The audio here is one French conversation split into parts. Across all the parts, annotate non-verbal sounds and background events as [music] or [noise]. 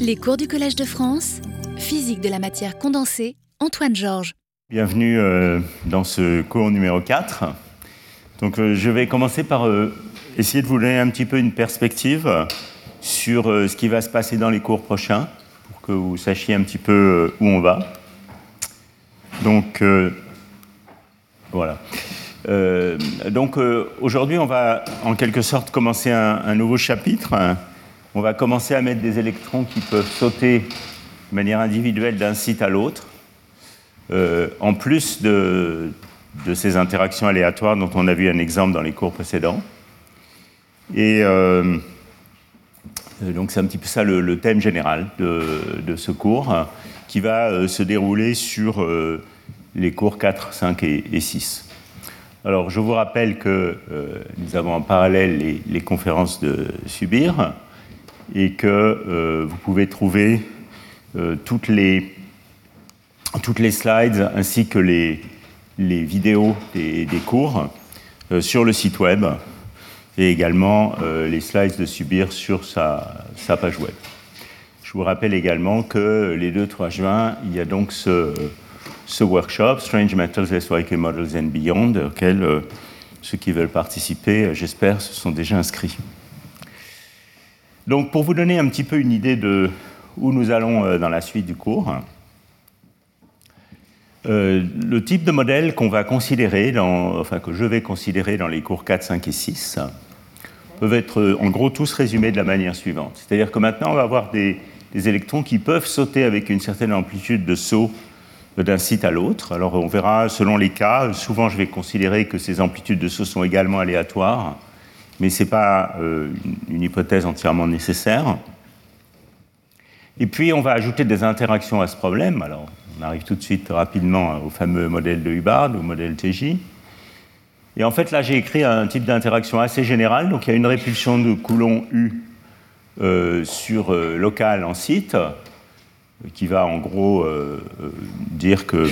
Les cours du Collège de France, physique de la matière condensée, Antoine Georges. Bienvenue euh, dans ce cours numéro 4. Donc, euh, je vais commencer par euh, essayer de vous donner un petit peu une perspective sur ce qui va se passer dans les cours prochains, pour que vous sachiez un petit peu où on va. Donc, voilà. donc, aujourd'hui, on va en quelque sorte commencer un nouveau chapitre on va commencer à mettre des électrons qui peuvent sauter de manière individuelle d'un site à l'autre, euh, en plus de, ces interactions aléatoires dont on a vu un exemple dans les cours précédents. Et euh, donc c'est un petit peu ça le, thème général de, ce cours, qui va euh, se dérouler sur les cours 4, 5 et, 6. Alors je vous rappelle que nous avons en parallèle les conférences de Subir, et que euh, vous pouvez trouver euh, toutes, les, toutes les slides ainsi que les, les vidéos des, cours euh, sur le site web et également les slides de Subir sur sa, sa, page web. Je vous rappelle également que les 2-3 juin, il y a donc ce, ce workshop, Strange Metals, SYK Models and Beyond, auquel ceux qui veulent participer, j'espère, se sont déjà inscrits. Donc pour vous donner un petit peu une idée de où nous allons euh, dans la suite du cours, euh, le type de modèle qu'on va considérer, enfin que je vais considérer dans les cours 4, 5 et 6, peuvent être euh, en gros tous résumés de la manière suivante. C'est-à-dire que maintenant on va avoir des, des, électrons qui peuvent sauter avec une certaine amplitude de saut d'un site à l'autre. Alors on verra selon les cas, souvent je vais considérer que ces amplitudes de saut sont également aléatoires mais ce n'est pas euh, une hypothèse entièrement nécessaire. Et puis, on va ajouter des interactions à ce problème. Alors, on arrive tout de suite rapidement au fameux modèle de Hubbard, au modèle TJ. Et en fait, là, j'ai écrit un type d'interaction assez général. Donc, il y a une répulsion de Coulomb U euh, sur euh, local en site, qui va en gros dire qu'il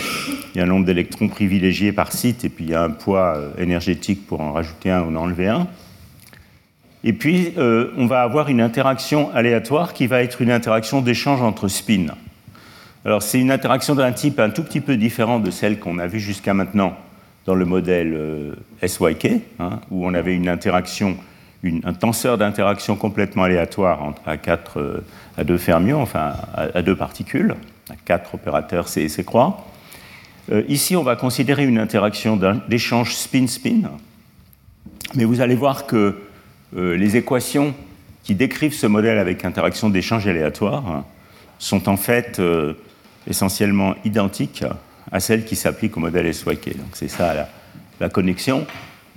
y a un nombre d'électrons privilégiés par site, et puis il y a un poids énergétique pour en rajouter un ou en enlever un. Et puis, euh, on va avoir une interaction aléatoire qui va être une interaction d'échange entre spins. Alors, c'est une interaction d'un type un tout petit peu différent de celle qu'on a vue jusqu'à maintenant dans le modèle euh, SYK, hein, où on avait une interaction, un tenseur d'interaction complètement aléatoire entre à, 4, euh, à deux fermions, enfin à, deux particules, à quatre opérateurs C et C croix. ici, on va considérer une interaction d'échange spin-spin, mais vous allez voir que les équations qui décrivent ce modèle avec interaction d'échange aléatoire sont en fait euh, essentiellement identiques à celles qui s'appliquent au modèle SYK. Donc c'est ça la, connexion.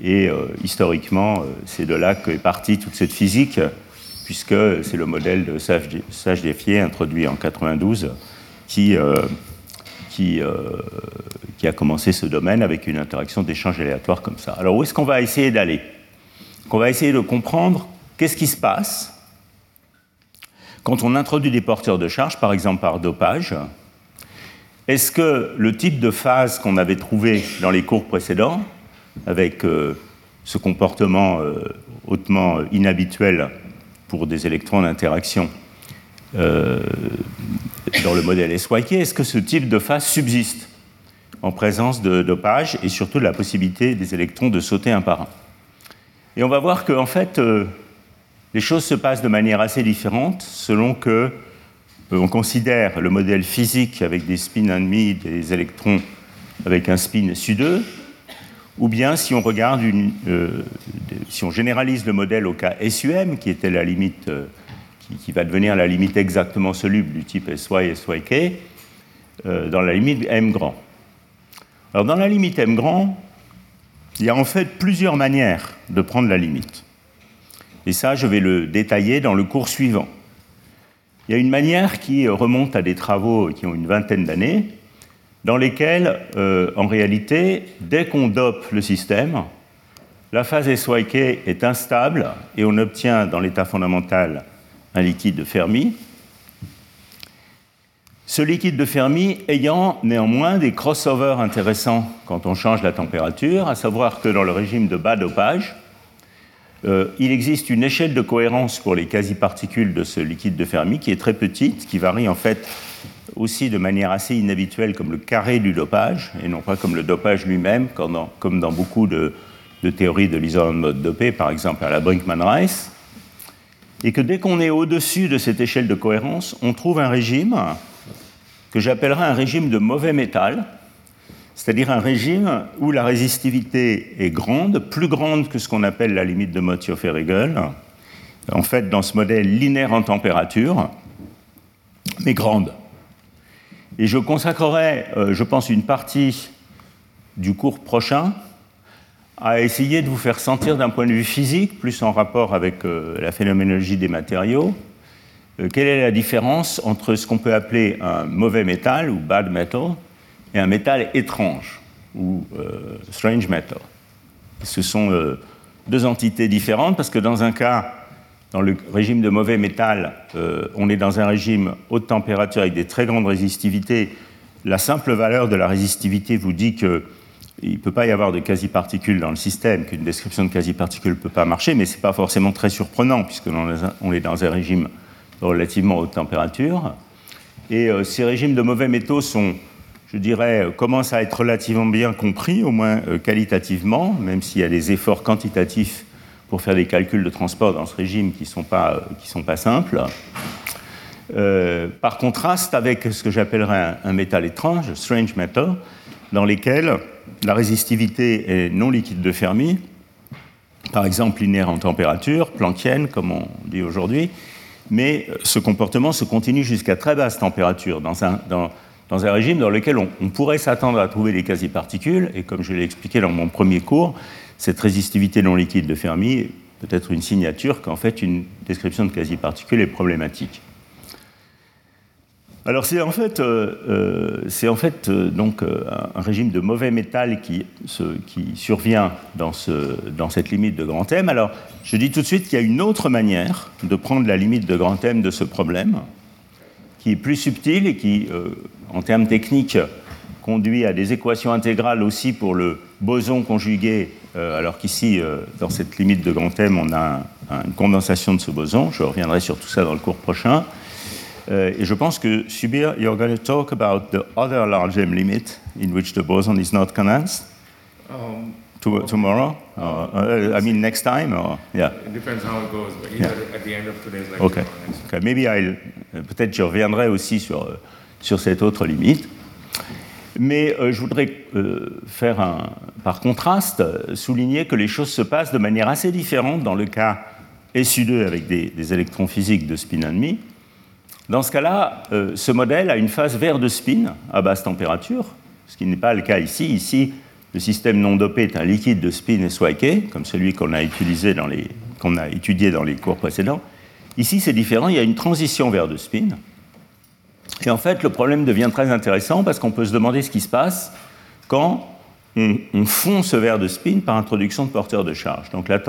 Et euh, historiquement, c'est de là qu'est partie toute cette physique, puisque c'est le modèle de sage défié introduit en 92 qui, qui, qui a commencé ce domaine avec une interaction d'échange aléatoire comme ça. Alors où est-ce qu'on va essayer d'aller? Qu'on va essayer de comprendre qu'est-ce qui se passe quand on introduit des porteurs de charge, par exemple par dopage. Est-ce que le type de phase qu'on avait trouvé dans les cours précédents, avec euh, ce comportement euh, hautement inhabituel pour des électrons d'interaction euh, dans le modèle SYK, est-ce que ce type de phase subsiste en présence de dopage et surtout de la possibilité des électrons de sauter un par un? Et on va voir que, en fait, euh, les choses se passent de manière assez différente selon que euh, on considère le modèle physique avec des spins ennemis, des électrons avec un spin SU2, ou bien si on regarde euh, si on généralise le modèle au cas SUM, qui était la limite, qui, qui, va devenir la limite exactement soluble du type SY, SYK, dans la limite M grand. Alors dans la limite M grand, il y a en fait plusieurs manières de prendre la limite. Et ça, je vais le détailler dans le cours suivant. Il y a une manière qui remonte à des travaux qui ont une vingtaine d'années, dans lesquels, euh, en réalité, dès qu'on dope le système, la phase SYK est instable et on obtient dans l'état fondamental un liquide de Fermi, ce liquide de Fermi ayant néanmoins des crossovers intéressants quand on change la température, à savoir que dans le régime de bas dopage, il existe une échelle de cohérence pour les quasi-particules de ce liquide de Fermi qui est très petite, qui varie en fait aussi de manière assez inhabituelle comme le carré du dopage, et non pas comme le dopage lui-même, comme dans beaucoup de, théories de l'isolement mode dopé, par exemple à la Brinkman-Rice. Et que dès qu'on est au-dessus de cette échelle de cohérence, on trouve un régime que j'appellerais un régime de mauvais métal, c'est-à-dire un régime où la résistivité est grande, plus grande que ce qu'on appelle la limite de Mottiofer-Regel, en fait dans ce modèle linéaire en température, mais grande. Et je consacrerai, euh, je pense, une partie du cours prochain à essayer de vous faire sentir d'un point de vue physique, plus en rapport avec euh, la phénoménologie des matériaux, euh, quelle est la différence entre ce qu'on peut appeler un mauvais métal ou bad metal et un métal étrange ou strange metal? Ce sont deux entités différentes parce que dans un cas, dans le régime de mauvais métal, euh, on est dans un régime haute température avec des très grandes résistivités. La simple valeur de la résistivité vous dit qu'il ne peut pas y avoir de quasi-particules dans le système, qu'une description de quasi-particules ne peut pas marcher, mais ce n'est pas forcément très surprenant, puisqu'on est dans un régime relativement haute température. Et euh, ces régimes de mauvais métaux sont, je dirais, euh, commencent à être relativement bien compris, au moins qualitativement, même s'il y a des efforts quantitatifs pour faire des calculs de transport dans ce régime qui ne sont, pas, sont pas simples. Euh, par contraste avec ce que j'appellerais un, métal étrange, strange metal, dans lesquels la résistivité est non liquide de Fermi, par exemple linéaire en température, planckienne comme on dit aujourd'hui, mais ce comportement se continue jusqu'à très basse température, dans un, dans, dans un régime dans lequel on, pourrait s'attendre à trouver des quasi-particules, et comme je l'ai expliqué dans mon premier cours, cette résistivité non liquide de Fermi peut-être une signature qu'en fait une description de quasi-particules est problématique. Alors c'est en fait, euh, euh, c'est en fait euh, donc un régime de mauvais métal qui, survient dans, ce, dans, cette limite de grand M. Alors je dis tout de suite qu'il y a une autre manière de prendre la limite de grand M de ce problème, qui est plus subtile et qui, en termes techniques, conduit à des équations intégrales aussi pour le boson conjugué alors qu'ici, dans cette limite de grand M, on a une condensation de ce boson. Je reviendrai sur tout ça dans le cours prochain. Euh, et je pense que, Subir, you're going to talk about the other large M limit in which the boson is not condensed um, tomorrow? Uh, I mean, next time? Or, yeah. It depends how it goes, but either at the end of today's lecture okay. okay. Maybe I'll, peut-être je reviendrai aussi sur, sur cette autre limite. Mais euh, je voudrais euh, faire, un, par contraste, souligner que les choses se passent de manière assez différente dans le cas SU2 avec des, électrons physiques de spin ennemi. Dans ce cas-là, euh, ce modèle a une phase vert de spin à basse température, ce qui n'est pas le cas ici. Ici, le système non dopé est un liquide de spin SYK, comme celui qu'on a, étudié dans les cours précédents. Ici, c'est différent, il y a une transition vers de spin. Et en fait, le problème devient très intéressant parce qu'on peut se demander ce qui se passe quand on, fond ce verre de spin par introduction de porteurs de charge. Donc la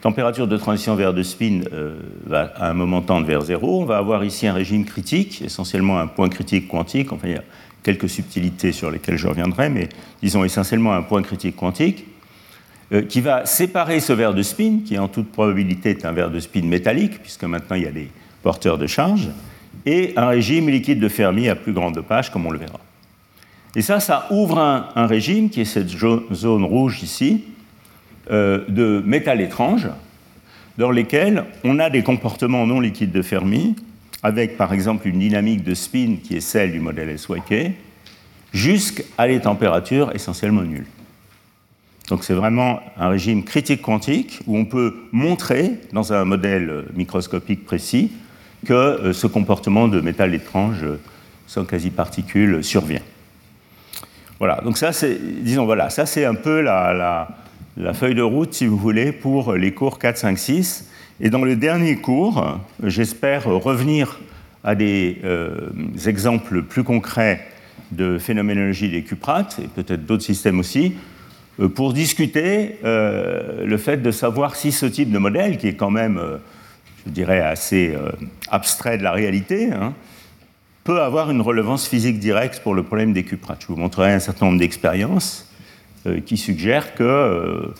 température de transition vers de spin euh, va à un moment tendre vers zéro. On va avoir ici un régime critique, essentiellement un point critique quantique. Enfin, il y a quelques subtilités sur lesquelles je reviendrai, mais disons essentiellement un point critique quantique, euh, qui va séparer ce verre de spin, qui en toute probabilité est un verre de spin métallique, puisque maintenant il y a des porteurs de charge, et un régime liquide de Fermi à plus grande dopage, comme on le verra. Et ça, ça ouvre un, régime, qui est cette zone rouge ici, euh, de métal étrange, dans lesquels on a des comportements non liquides de Fermi, avec par exemple une dynamique de spin qui est celle du modèle SYK, jusqu'à des températures essentiellement nulles. Donc c'est vraiment un régime critique quantique où on peut montrer, dans un modèle microscopique précis, que euh, ce comportement de métal étrange euh, sans quasi-particules survient. Voilà, donc ça c'est, disons voilà, ça c'est un peu la, feuille de route, si vous voulez, pour les cours 4, 5, 6. Et dans le dernier cours, j'espère revenir à des euh, exemples plus concrets de phénoménologie des cuprates, et peut-être d'autres systèmes aussi, pour discuter le fait de savoir si ce type de modèle, qui est quand même je dirais, assez euh, abstrait de la réalité, hein, peut avoir une relevance physique directe pour le problème des cuprates. Je vous montrerai un certain nombre d'expériences euh, qui suggèrent que, euh,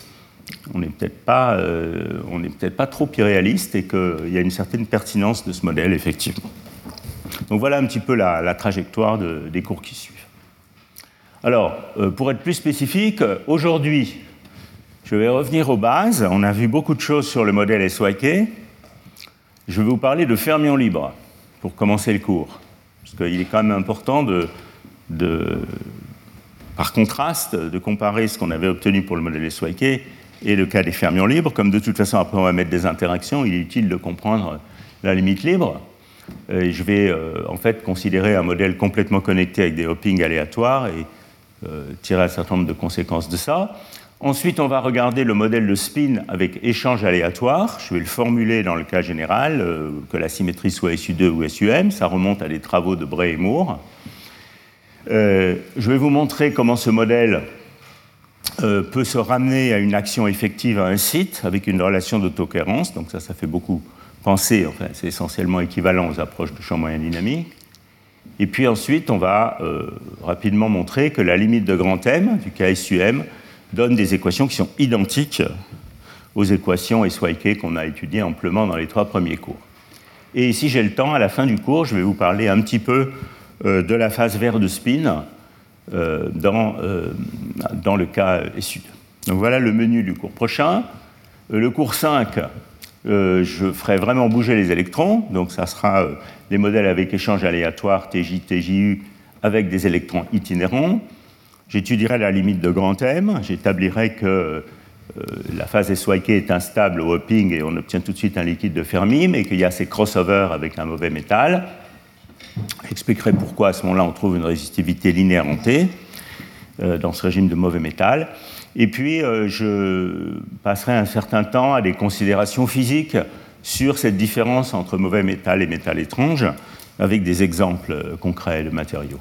on n'est peut-être pas, euh, peut pas, trop irréaliste et qu'il y a une certaine pertinence de ce modèle, effectivement. Donc voilà un petit peu la, trajectoire des cours qui suivent. Alors, euh, pour être plus spécifique, aujourd'hui, je vais revenir aux bases. On a vu beaucoup de choses sur le modèle SYK. Je vais vous parler de fermions libres pour commencer le cours. Parce qu'il est quand même important de, par contraste, de comparer ce qu'on avait obtenu pour le modèle SYK et le cas des fermions libres. Comme de toute façon, après, on va mettre des interactions, il est utile de comprendre la limite libre. Je vais euh, en fait considérer un modèle complètement connecté avec des hoppings aléatoires et euh, tirer un certain nombre de conséquences de ça. Ensuite, on va regarder le modèle de spin avec échange aléatoire. Je vais le formuler dans le cas général, euh, que la symétrie soit SU2 ou SUM. Ça remonte à des travaux de Bray et Moore. Je vais vous montrer comment ce modèle euh, peut se ramener à une action effective à un site avec une relation d'autocohérence. Donc ça, ça fait beaucoup penser, enfin, c'est essentiellement équivalent aux approches de champ moyen dynamique. Et puis ensuite, on va euh, rapidement montrer que la limite de grand M du KSUM donne des équations qui sont identiques aux équations SYK qu'on a étudiées amplement dans les trois premiers cours. Et si j'ai le temps, à la fin du cours, je vais vous parler un petit peu euh, de la phase verte de spin, euh, dans, euh, dans le cas SU. Donc voilà le menu du cours prochain. Euh, le cours 5, je ferai vraiment bouger les électrons, donc ça sera des modèles avec échange aléatoire TJ, TJU avec des électrons itinérants. J'étudierai la limite de grand M, j'établirai que la phase SYK est instable au hopping et on obtient tout de suite un liquide de Fermi, mais qu'il y a ces crossovers avec un mauvais métal. J'expliquerai pourquoi à ce moment-là on trouve une résistivité linéaire en T euh, dans ce régime de mauvais métal. Et puis euh, je passerai un certain temps à des considérations physiques sur cette différence entre mauvais métal et métal étrange, avec des exemples euh, concrets de matériaux.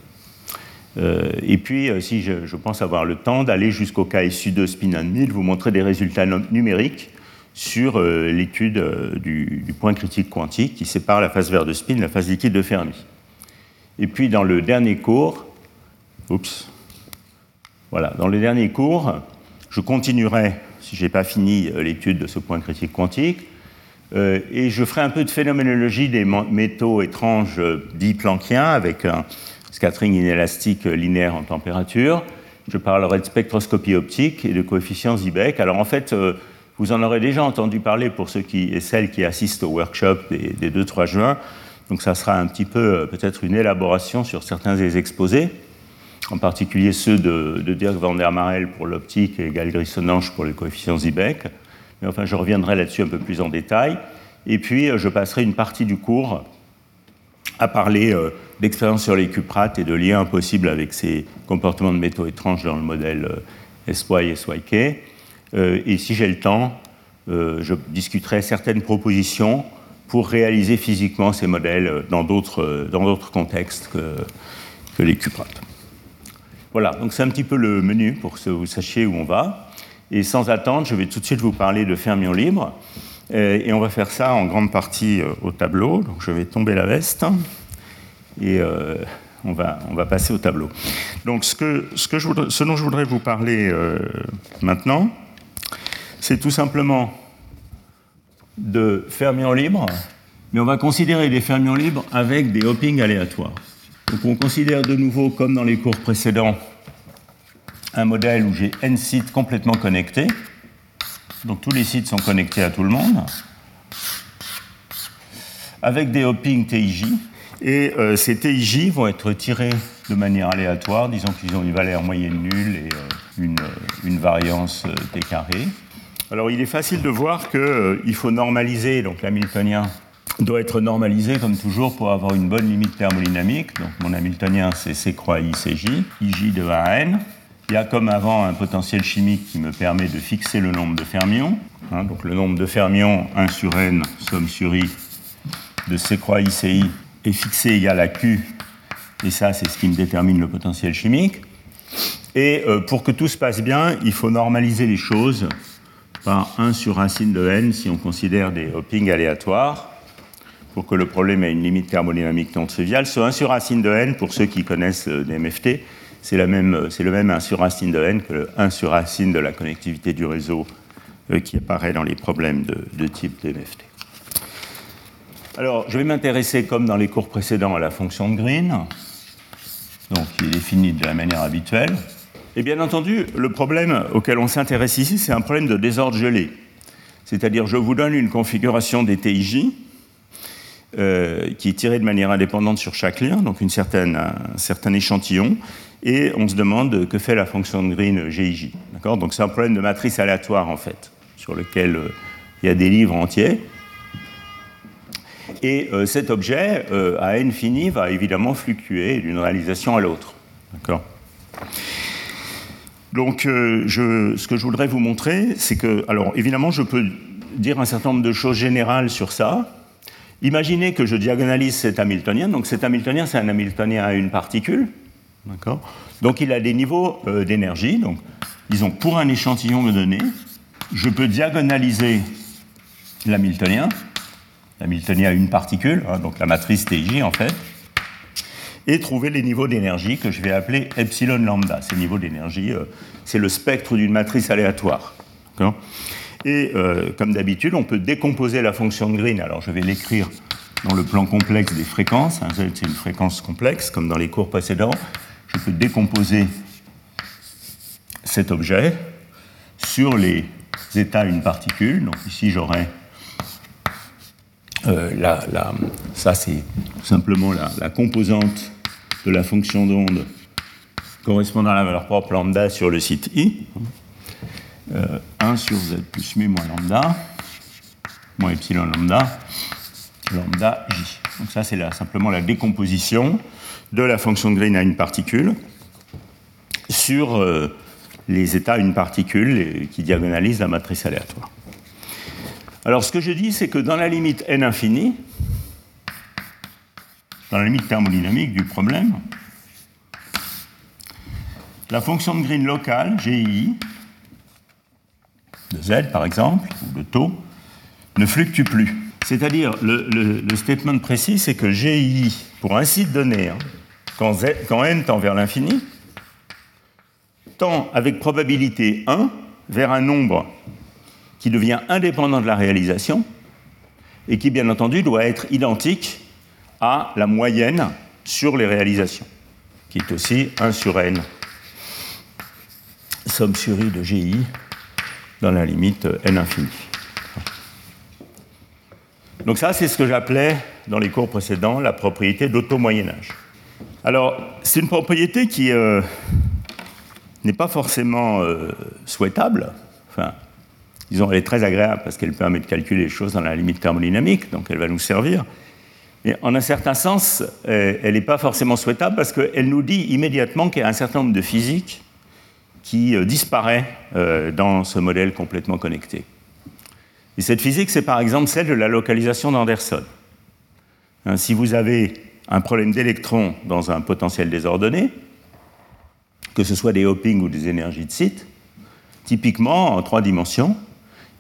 et puis, si je, pense avoir le temps d'aller jusqu'au cas issu de spin 1000, vous montrer des résultats numériques sur l'étude du, du, point critique quantique qui sépare la phase verte de spin de la phase liquide de Fermi. Et puis dans le dernier cours, voilà, dans le dernier cours, je continuerai, si je n'ai pas fini euh, l'étude de ce point critique quantique, euh, et je ferai un peu de phénoménologie des métaux étranges euh, dits planckiens avec un scattering inélastique linéaire en température. Je parlerai de spectroscopie optique et de coefficients Zibek. Alors en fait, vous en aurez déjà entendu parler pour ceux qui, et celles qui assistent au workshop des, des 2-3 juin. Donc ça sera un petit peu euh, peut-être une élaboration sur certains des exposés, en particulier ceux de, Dirk van der Marel pour l'optique et Gal pour les coefficients Zibek. Mais enfin, je reviendrai là-dessus un peu plus en détail. Et puis, euh, je passerai une partie du cours à parler euh, d'expériences sur les cuprates et de liens possibles avec ces comportements de métaux étranges dans le modèle SY et SYK. et si j'ai le temps, je discuterai certaines propositions pour réaliser physiquement ces modèles dans d'autres, dans d'autres contextes que, que les cuprates. Voilà, donc c'est un petit peu le menu pour que vous sachiez où on va. Et sans attendre, je vais tout de suite vous parler de fermions libres. Et on va faire ça en grande partie euh, au tableau. Donc je vais tomber la veste et euh, on, va, on va passer au tableau. Donc ce, que, ce, dont je voudrais vous parler euh, maintenant, c'est tout simplement de fermions libres, mais on va considérer des fermions libres avec des hoppings aléatoires. Donc on considère de nouveau, comme dans les cours précédents, un modèle où j'ai n sites complètement connectés. Donc tous les sites sont connectés à tout le monde, avec des hoppings TIJ. Et euh, ces TIJ vont être tirés de manière aléatoire, disons qu'ils ont une valeur moyenne nulle et euh, une, une, variance euh, T carré. Alors il est facile de voir qu'il euh, faut normaliser, donc l'hamiltonien doit être normalisé comme toujours pour avoir une bonne limite thermodynamique. Donc mon hamiltonien c'est C croix I CJ, IJ de A à N. Il y a comme avant un potentiel chimique qui me permet de fixer le nombre de fermions. Hein, donc le nombre de fermions 1 sur N, somme sur I de C croix I CI est fixé égal à Q. Et ça c'est ce qui me détermine le potentiel chimique. Et euh, pour que tout se passe bien, il faut normaliser les choses par 1 sur racine de n si on considère des hoppings aléatoires, pour que le problème ait une limite thermodynamique non triviale. Ce 1 sur racine de n, pour ceux qui connaissent euh, des MFT, c'est le même 1 sur racine de n que le 1 sur racine de la connectivité du réseau qui apparaît dans les problèmes de, de type DMFT. Alors, je vais m'intéresser, comme dans les cours précédents, à la fonction de Green, donc qui est définie de la manière habituelle. Et bien entendu, le problème auquel on s'intéresse ici, c'est un problème de désordre gelé. C'est-à-dire, je vous donne une configuration des TIJ euh, qui est tirée de manière indépendante sur chaque lien, donc une certaine, un certain échantillon, et on se demande que fait la fonction de Green GIJ. Donc c'est un problème de matrice aléatoire, en fait, sur lequel euh, il y a des livres entiers. Et euh, cet objet, à n fini, va évidemment fluctuer d'une réalisation à l'autre. D'accord? Donc, euh, ce que je voudrais vous montrer, c'est que, alors évidemment, je peux dire un certain nombre de choses générales sur ça. Imaginez que je diagonalise cet Hamiltonien. Donc, cet Hamiltonien, c'est un Hamiltonien à une particule. D'accord? Donc, il a des niveaux euh, d'énergie. Donc, disons, pour un échantillon donné, je peux diagonaliser l'Hamiltonien. L'Hamiltonien à une particule, hein, donc la matrice TJ en fait et trouver les niveaux d'énergie que je vais appeler epsilon lambda. Ces niveaux d'énergie, euh, c'est le spectre d'une matrice aléatoire. Et euh, comme d'habitude, on peut décomposer la fonction de Green. Alors je vais l'écrire dans le plan complexe des fréquences. Z, c'est une fréquence complexe, comme dans les cours précédents. Je peux décomposer cet objet sur les états d'une particule. Donc ici, j'aurai euh, ça, c'est simplement la, la composante de la fonction d'onde correspondant à la valeur propre lambda sur le site I. 1 euh, sur z plus mu moins lambda, moins epsilon lambda, lambda j. Donc ça, c'est simplement la décomposition de la fonction de Green à une particule sur euh, les états à une particule qui diagonalisent la matrice aléatoire. Alors ce que je dis, c'est que dans la limite n infinie, dans la limite thermodynamique du problème, la fonction de Green locale, GI, de Z par exemple, ou de taux, ne fluctue plus. C'est-à-dire, le, statement précis, c'est que GI, pour site donné, hein, quand, quand n tend vers l'infini, tend avec probabilité 1 vers un nombre qui devient indépendant de la réalisation et qui, bien entendu, doit être identique à la moyenne sur les réalisations, qui est aussi 1 sur n, somme sur i de GI dans la limite n infini. Donc ça, c'est ce que j'appelais dans les cours précédents la propriété d'auto-moyen-âge. Alors, c'est une propriété qui euh, n'est pas forcément euh, souhaitable. Enfin, disons, elle est très agréable parce qu'elle permet de calculer les choses dans la limite thermodynamique, donc elle va nous servir. Mais en un certain sens, euh, elle n'est pas forcément souhaitable parce qu'elle nous dit immédiatement qu'il y a un certain nombre de physiques qui euh, disparaît euh, dans ce modèle complètement connecté. Et cette physique, c'est par exemple celle de la localisation d'Anderson. Hein, si vous avez un problème d'électrons dans un potentiel désordonné, que ce soit des hoppings ou des énergies de site, typiquement en trois dimensions,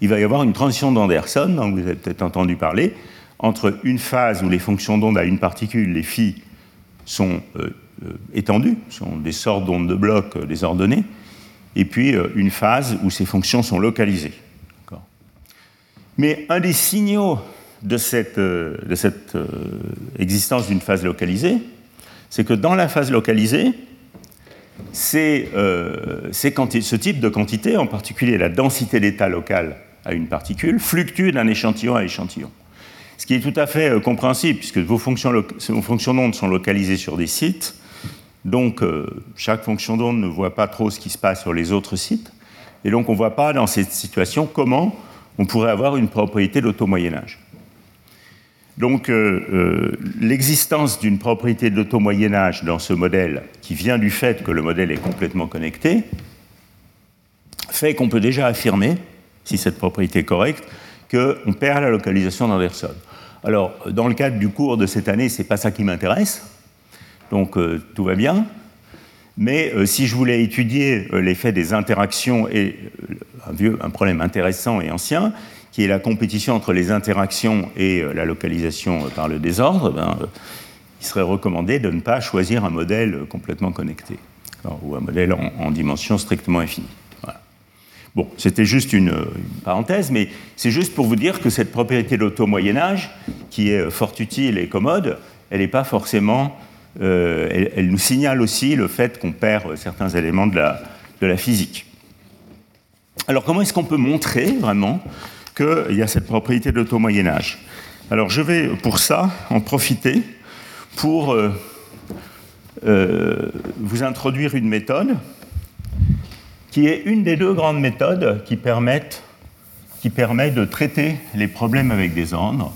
il va y avoir une transition d'Anderson, dont vous avez peut-être entendu parler, entre une phase où les fonctions d'onde à une particule, les phi, sont euh, euh, étendues, sont des sortes d'ondes de blocs euh, désordonnées, et puis une phase où ces fonctions sont localisées. Mais un des signaux de cette, existence d'une phase localisée, c'est que dans la phase localisée, ce type de quantité, en particulier la densité d'état local à une particule, fluctue d'un échantillon à échantillon. Ce qui est tout à fait euh, compréhensible, puisque vos fonctions, d'onde sont localisées sur des sites, donc euh, chaque fonction d'onde ne voit pas trop ce qui se passe sur les autres sites, et donc on ne voit pas dans cette situation comment on pourrait avoir une propriété d'auto-moyen-âge. Donc euh, l'existence d'une propriété d'auto-moyen-âge dans ce modèle, qui vient du fait que le modèle est complètement connecté, fait qu'on peut déjà affirmer, si cette propriété est correcte, qu'on perd la localisation d'Anderson. Alors, dans le cadre du cours de cette année, ce n'est pas ça qui m'intéresse, donc euh, tout va bien. Mais euh, si je voulais étudier euh, l'effet des interactions et un, vieux, un problème intéressant et ancien, qui est la compétition entre les interactions et la localisation par le désordre, ben, il serait recommandé de ne pas choisir un modèle complètement connecté, ou un modèle en, dimension strictement infinie. Bon, c'était juste une, parenthèse, mais c'est juste pour vous dire que cette propriété de l'auto-Moyen-Âge, qui est fort utile et commode, elle n'est pas forcément. Elle, elle, nous signale aussi le fait qu'on perd certains éléments de la, de la physique. Alors, comment est-ce qu'on peut montrer vraiment qu'il y a cette propriété de l'auto-Moyen-Âge? Alors, je vais pour ça en profiter pour euh, euh, vous introduire une méthode qui est une des deux grandes méthodes qui permettent qui permet de traiter les problèmes avec des ordres.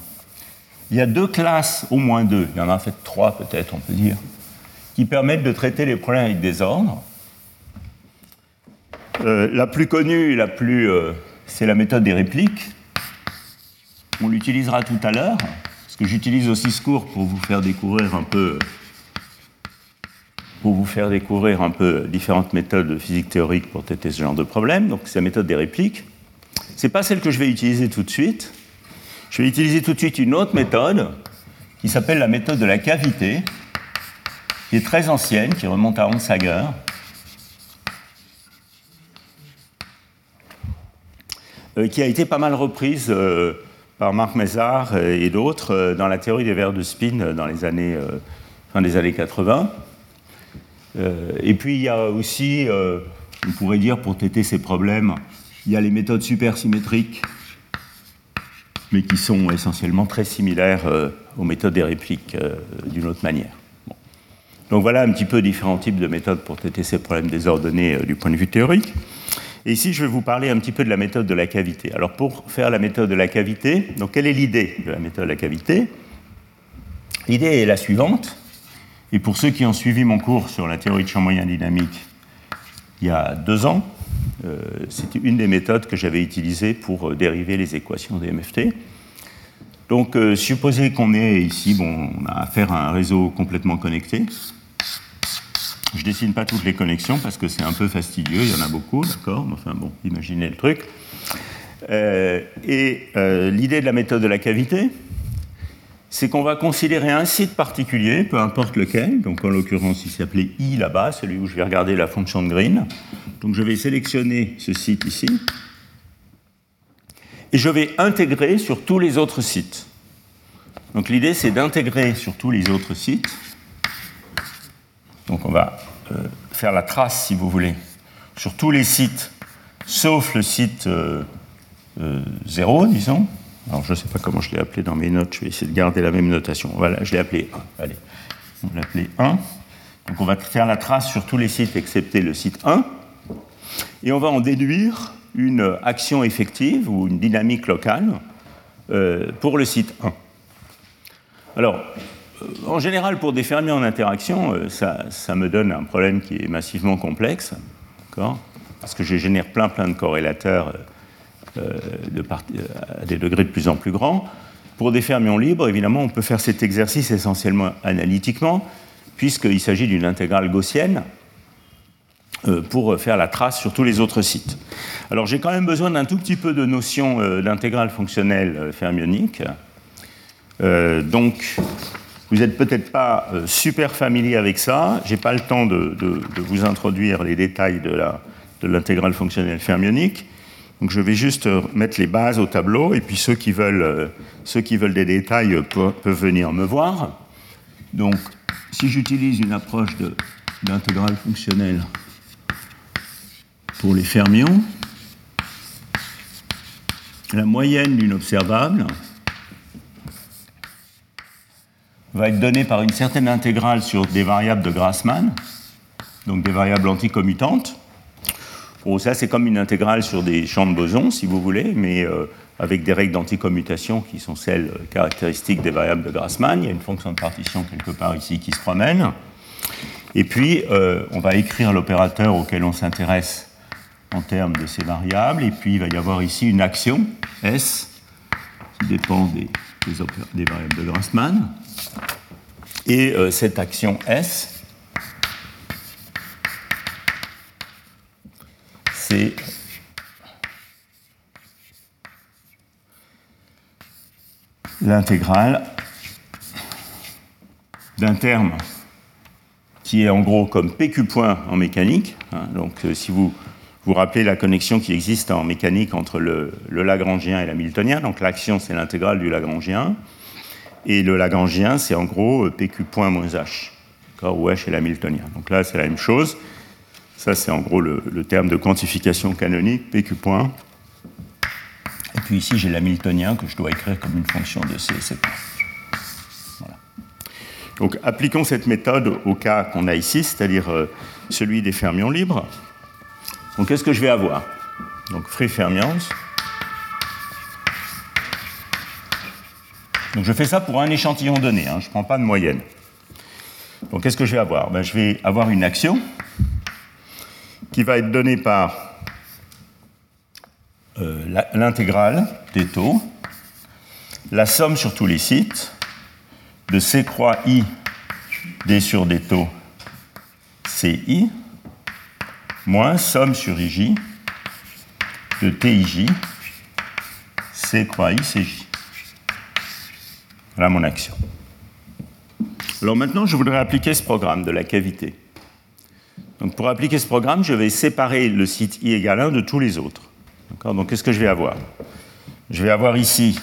Il y a deux classes, au moins deux, il y en a en fait trois peut-être, on peut dire, qui permettent de traiter les problèmes avec des ordres. Euh, la plus connue, la plus, c'est la méthode des répliques. On l'utilisera tout à l'heure, parce que j'utilise aussi ce cours pour vous faire découvrir un peu pour vous faire découvrir un peu différentes méthodes de physique théorique pour traiter ce genre de problème. Donc c'est la méthode des répliques. Ce n'est pas celle que je vais utiliser tout de suite. Je vais utiliser tout de suite une autre méthode qui s'appelle la méthode de la cavité, qui est très ancienne, qui remonte à Hans Hager. Euh, qui a été pas mal reprise euh, par Marc Mézard et d'autres euh, dans la théorie des verres de spin dans les années, fin des années 80. Euh, et puis il y a aussi, euh, on pourrait dire pour traiter ces problèmes, il y a les méthodes supersymétriques, mais qui sont essentiellement très similaires euh, aux méthodes des répliques d'une autre manière. Donc voilà un petit peu différents types de méthodes pour traiter ces problèmes désordonnés du point de vue théorique. Et ici, je vais vous parler un petit peu de la méthode de la cavité. Alors pour faire la méthode de la cavité, donc quelle est l'idée de la méthode de la cavité? L'idée est la suivante et pour ceux qui ont suivi mon cours sur la théorie de champ moyen dynamique il y a deux ans, euh, c'était une des méthodes que j'avais utilisées pour euh, dériver les équations des MFT. Donc, euh, qu'on est ici, bon, on a affaire à un réseau complètement connecté. Je ne dessine pas toutes les connexions parce que c'est un peu fastidieux, il y en a beaucoup, d'accord Enfin bon, imaginez le truc. et l'idée de la méthode de la cavité, c'est qu'on va considérer un site particulier, peu importe lequel, donc en l'occurrence il s'appelait I là-bas, celui où je vais regarder la fonction de Green. Donc je vais sélectionner ce site ici, et je vais intégrer sur tous les autres sites. Donc l'idée c'est d'intégrer sur tous les autres sites. Donc on va euh, faire la trace, si vous voulez, sur tous les sites, sauf le site 0, euh, euh, disons. Alors, je ne sais pas comment je l'ai appelé dans mes notes, je vais essayer de garder la même notation. Voilà, je l'ai appelé 1. Allez, on va l'appeler 1. Donc, on va faire la trace sur tous les sites excepté le site 1. Et on va en déduire une action effective ou une dynamique locale euh, pour le site 1. Alors, euh, en général, pour des fermiers en interaction, euh, ça, ça, me donne un problème qui est massivement complexe, parce que je génère plein plein de corrélateurs euh, de à des degrés de plus en plus grands. Pour des fermions libres, évidemment, on peut faire cet exercice essentiellement analytiquement, puisqu'il s'agit d'une intégrale gaussienne euh, pour faire la trace sur tous les autres sites. Alors j'ai quand même besoin d'un tout petit peu de notion euh, d'intégrale fonctionnelle fermionique. donc vous n'êtes peut-être pas super familier avec ça. Je n'ai pas le temps de, vous introduire les détails de l'intégrale fonctionnelle fermionique. Je vais juste euh, mettre les bases au tableau et puis ceux qui veulent, euh, ceux qui veulent des détails euh, peuvent venir me voir. Donc si j'utilise une approche d'intégrale fonctionnelle pour les fermions, la moyenne d'une observable va être donnée par une certaine intégrale sur des variables de Grassmann, donc des variables anticommutantes. Ça, c'est comme une intégrale sur des champs de boson, si vous voulez, mais euh, avec des règles d'anticommutation qui sont celles euh, caractéristiques des variables de Grassmann. Il y a une fonction de partition quelque part ici qui se promène. Et puis, euh, on va écrire l'opérateur auquel on s'intéresse en termes de ces variables. Et puis, il va y avoir ici une action, S, qui dépend des, variables de Grassmann. Et cette action S, l'intégrale d'un terme qui est en gros comme PQ point en mécanique. Hein. donc euh, si vous vous rappelez la connexion qui existe en mécanique entre le, Lagrangien et l'Hamiltonien. Donc l'action, c'est l'intégrale du Lagrangien. Et le Lagrangien, c'est en gros PQ point moins H, où H est l'Hamiltonien. Donc là, c'est la même chose. Ça, c'est en gros le, terme de quantification canonique, PQ point. Et puis ici, j'ai l'Hamiltonien que je dois écrire comme une fonction de C, Voilà. Donc appliquons cette méthode au cas qu'on a ici, c'est-à-dire euh, celui des fermions libres. Donc qu'est-ce que je vais avoir? Donc free fermions. Donc je fais ça pour un échantillon donné, hein, je ne prends pas de moyenne. Donc qu'est-ce que je vais avoir? Ben, Je vais avoir une action qui va être donnée par euh, l'intégrale des taux, la somme sur tous les sites de C croix I D sur des taux CI, moins somme sur IJ de TIJ C croix I CJ. Voilà mon action. Alors maintenant, je voudrais appliquer ce programme de la cavité. Donc pour appliquer ce programme, je vais séparer le site I égale 1 de tous les autres. Donc qu'est-ce que je vais avoir? Je vais avoir ici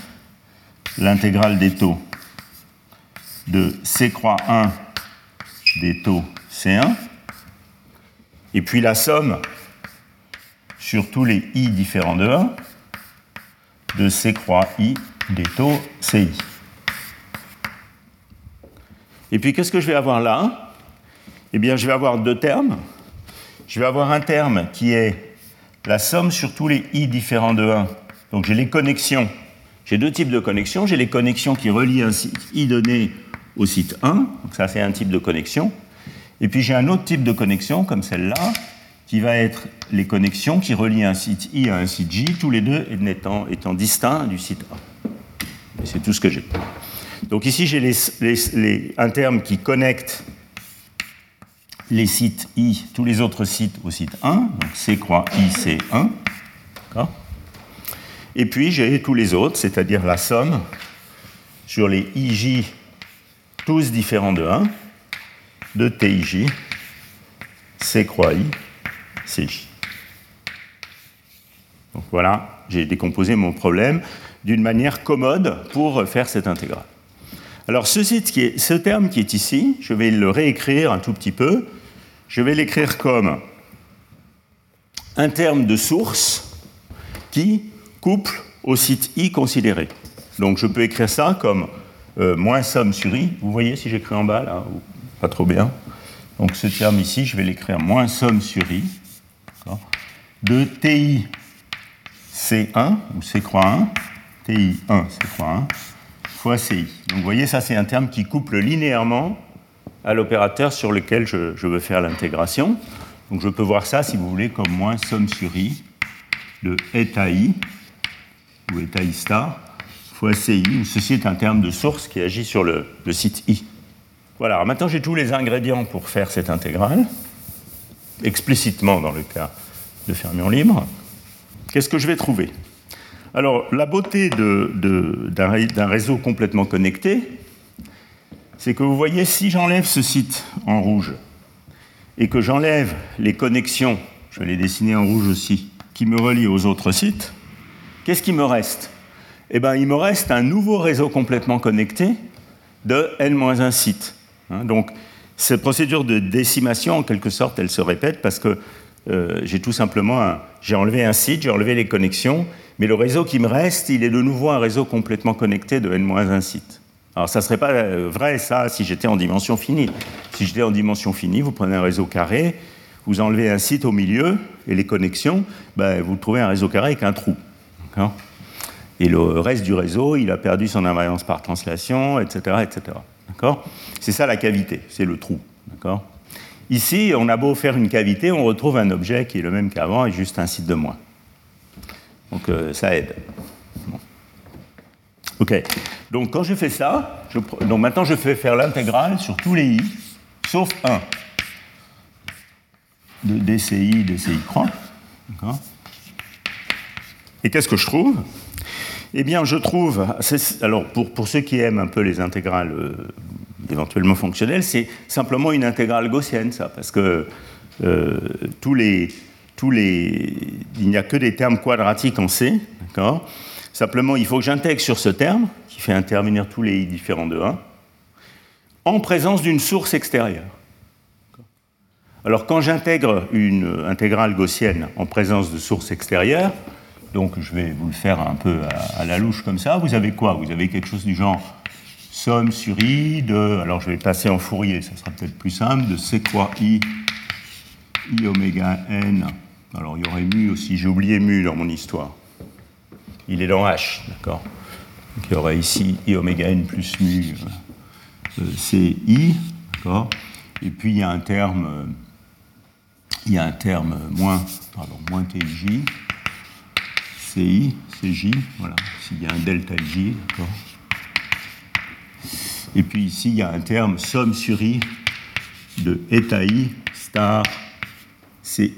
l'intégrale des taux de C croix 1 des taux C1, et puis la somme sur tous les i différents de 1 de C croix i des taux CI. Et puis qu'est-ce que je vais avoir là? Eh bien, je vais avoir deux termes. Je vais avoir un terme qui est la somme sur tous les i différents de 1. Donc j'ai les connexions. J'ai deux types de connexions. J'ai les connexions qui relient un site i donné au site 1. Donc ça, c'est un type de connexion. Et puis j'ai un autre type de connexion, comme celle-là, qui va être les connexions qui relient un site i à un site j, tous les deux étant, étant distincts du site A. c'est tout ce que j'ai. Donc ici, j'ai un terme qui connecte les sites I, tous les autres sites au site 1, donc C croix I, C1. Et puis j'ai tous les autres, c'est-à-dire la somme sur les IJ, tous différents de 1, de TIJ, C croix I, CJ. Donc voilà, j'ai décomposé mon problème d'une manière commode pour faire cette intégrale. Alors ce, ce terme qui est ici, je vais le réécrire un tout petit peu je vais l'écrire comme un terme de source qui couple au site i considéré. Donc je peux écrire ça comme euh, moins somme sur i. Vous voyez si j'écris en bas là Pas trop bien. Donc ce terme ici, je vais l'écrire moins somme sur i de ti c1 ou c croix 1, ti 1 c croix 1 fois ci. Donc vous voyez, ça c'est un terme qui couple linéairement à l'opérateur sur lequel je, veux faire l'intégration. Donc je peux voir ça, si vous voulez, comme moins somme sur i de eta i, ou eta i star, fois ci, ceci est un terme de source qui agit sur le, site i. Voilà, maintenant j'ai tous les ingrédients pour faire cette intégrale, explicitement dans le cas de fermion libre. Qu'est-ce que je vais trouver? Alors, la beauté d'un réseau complètement connecté, c'est que vous voyez, si j'enlève ce site en rouge et que j'enlève les connexions, je vais les dessiner en rouge aussi, qui me relient aux autres sites, qu'est-ce qui me reste? Eh bien, il me reste un nouveau réseau complètement connecté de n-1 sites. Hein, donc, cette procédure de décimation, en quelque sorte, elle se répète parce que euh, j'ai tout simplement j'ai enlevé un site, j'ai enlevé les connexions, mais le réseau qui me reste, il est de nouveau un réseau complètement connecté de n-1 sites. Alors ça ne serait pas euh, vrai ça si j'étais en dimension finie. Si j'étais en dimension finie, vous prenez un réseau carré, vous enlevez un site au milieu et les connexions, ben, vous trouvez un réseau carré avec un trou. Et le reste du réseau, il a perdu son invariance par translation, etc. etc. C'est ça la cavité, c'est le trou. Ici, on a beau faire une cavité, on retrouve un objet qui est le même qu'avant et juste un site de moins. Donc euh, ça aide. Ok. Donc quand je fais ça, donc maintenant je fais faire l'intégrale sur tous les i, sauf 1 de DCI, DCI croix. Et qu'est-ce que je trouve? Eh bien, je trouve, alors pour, pour, ceux qui aiment un peu les intégrales euh, éventuellement fonctionnelles, c'est simplement une intégrale gaussienne, ça, parce que euh, tous les tous les, il n'y a que des termes quadratiques en C, d'accord? Simplement, il faut que j'intègre sur ce terme, qui fait intervenir tous les i différents de 1, en présence d'une source extérieure. Alors quand j'intègre une intégrale gaussienne en présence de source extérieure, donc je vais vous le faire un peu à, la louche comme ça, vous avez quoi? Vous avez quelque chose du genre somme sur i de, alors je vais passer en Fourier, ça sera peut-être plus simple, de c croix i, i oméga n, alors il y aurait mu aussi, j'ai oublié mu dans mon histoire, il est dans h, d'accord Donc il y aurait ici i oméga n plus mu euh, euh, c i, d'accord Et puis il y a un terme... Euh, il y a un terme moins, pardon, moins TJ, CI, CJ, voilà, s'il y a un delta J, d'accord. Et puis ici, il y a un terme somme sur I de eta I star CI.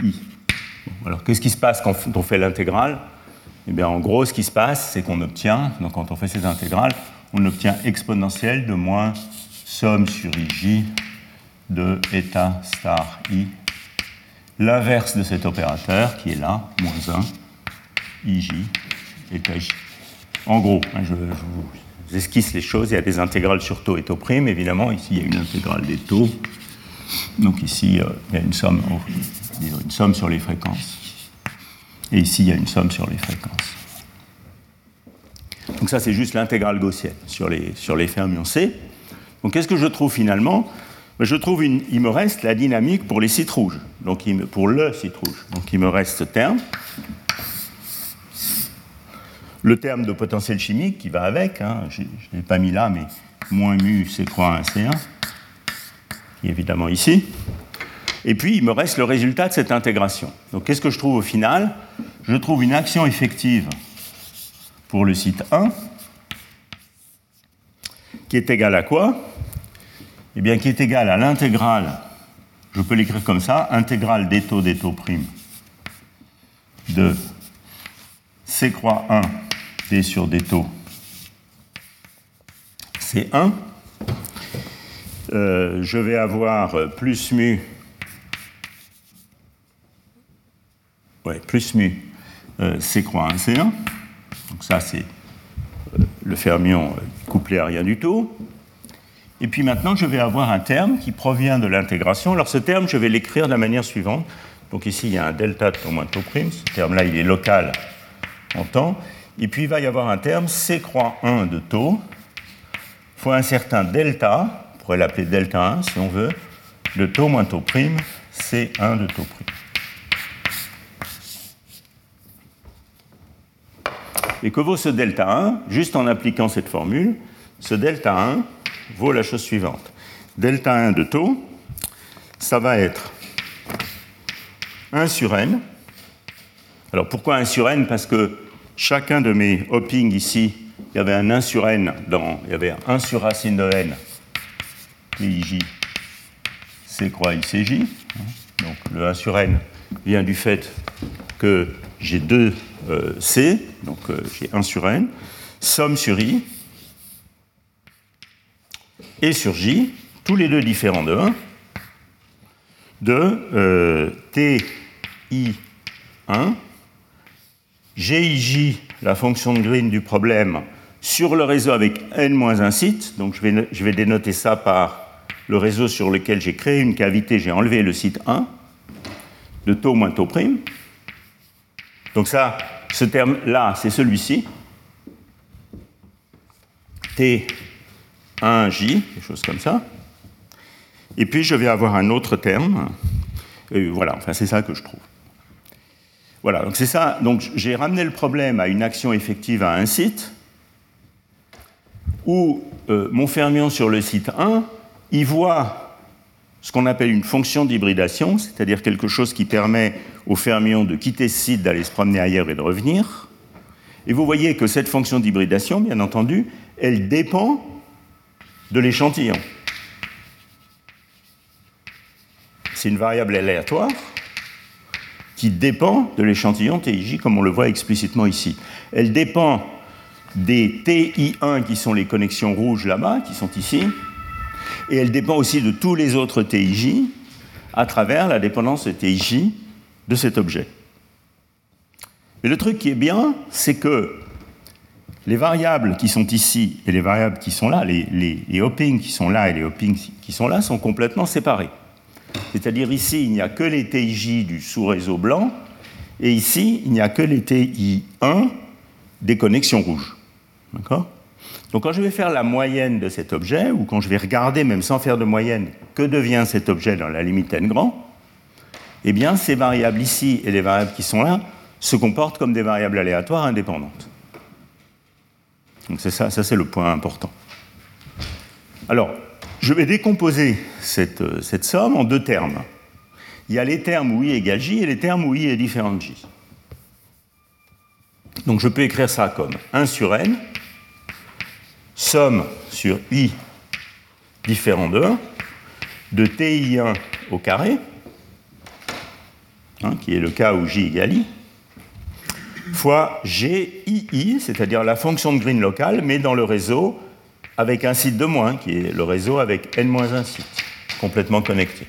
alors, qu'est-ce qui se passe quand on fait l'intégrale? Eh bien, en gros, ce qui se passe, c'est qu'on obtient, donc quand on fait ces intégrales, on obtient exponentielle de moins somme sur IJ de eta star I l'inverse de cet opérateur qui est là, moins 1, ij, eta j. En gros, hein, je, vous esquisse les choses, il y a des intégrales sur taux et taux prime, évidemment, ici il y a une intégrale des taux, donc ici euh, il y a une somme sur les fréquences, et ici il y a une somme sur les fréquences. Donc ça c'est juste l'intégrale gaussienne sur les, sur les fermions C. Donc qu'est-ce que je trouve finalement? Je trouve il me reste la dynamique pour les sites rouges, donc pour le site rouge. Donc il me reste ce terme, le terme de potentiel chimique qui va avec, hein, je ne l'ai pas mis là, mais moins mu C croix 1 C1, qui évidemment ici. Et puis il me reste le résultat de cette intégration. Donc qu'est-ce que je trouve au final? Je trouve une action effective pour le site 1 qui est égale à quoi? Eh bien, qui est égal à l'intégrale, je peux l'écrire comme ça, intégrale des taux des taux prime de C croix 1 D sur des taux C1. Euh, je vais avoir plus mu, ouais, plus mu euh, C croix 1 C1. Donc ça, c'est euh, le fermion couplé à rien du tout. Et puis maintenant, je vais avoir un terme qui provient de l'intégration. Alors ce terme, je vais l'écrire de la manière suivante. Donc ici, il y a un delta de taux moins taux prime. Ce terme-là, il est local en temps. Et puis il va y avoir un terme C croix 1 de taux fois un certain delta, on pourrait l'appeler delta 1 si on veut, de taux moins taux prime, C1 de taux prime. Et que vaut ce delta 1 Juste en appliquant cette formule, ce delta 1, vaut la chose suivante. Delta 1 de taux, ça va être 1 sur n. Alors pourquoi 1 sur n? Parce que chacun de mes hoppings ici, il y avait un 1 sur n, dans, il y avait 1 sur racine de n, PIJ, C croix ICJ. Donc le 1 sur n vient du fait que j'ai 2 euh, C, donc euh, j'ai 1 sur n, somme sur I, et sur J, tous les deux différents de 1, de euh, TI1, GIJ, la fonction de Green du problème, sur le réseau avec n-1 site, donc je vais, je vais dénoter ça par le réseau sur lequel j'ai créé une cavité, j'ai enlevé le site 1, de taux moins taux prime. Donc ça, ce terme-là, c'est celui-ci. T 1J, quelque chose comme ça. Et puis je vais avoir un autre terme. Voilà, enfin c'est ça que je trouve. Voilà, donc c'est ça. Donc j'ai ramené le problème à une action effective à un site où euh, mon fermion sur le site 1, il voit ce qu'on appelle une fonction d'hybridation, c'est-à-dire quelque chose qui permet au fermion de quitter ce site, d'aller se promener ailleurs et de revenir. Et vous voyez que cette fonction d'hybridation, bien entendu, elle dépend de l'échantillon. C'est une variable aléatoire qui dépend de l'échantillon TIJ, comme on le voit explicitement ici. Elle dépend des TI1 qui sont les connexions rouges là-bas, qui sont ici, et elle dépend aussi de tous les autres TIJ à travers la dépendance TIJ de cet objet. Mais le truc qui est bien, c'est que les variables qui sont ici et les variables qui sont là, les, les, hoppings qui sont là et les hoppings qui sont là, sont complètement séparés. C'est-à-dire ici, il n'y a que les TIJ du sous-réseau blanc, et ici, il n'y a que les TI1 des connexions rouges. D'accord? Donc quand je vais faire la moyenne de cet objet, ou quand je vais regarder, même sans faire de moyenne, que devient cet objet dans la limite n grand, eh bien, ces variables ici et les variables qui sont là se comportent comme des variables aléatoires indépendantes. Donc c'est ça, ça c'est le point important. Alors, je vais décomposer cette, cette, somme en deux termes. Il y a les termes où i égale j et les termes où i est différent de j. Donc je peux écrire ça comme 1 sur n, somme sur i différent de 1, de ti1 au carré, hein, qui est le cas où j égale i, fois GII, c'est-à-dire la fonction de Green locale, mais dans le réseau avec un site de moins, qui est le réseau avec n-1 site, complètement connecté.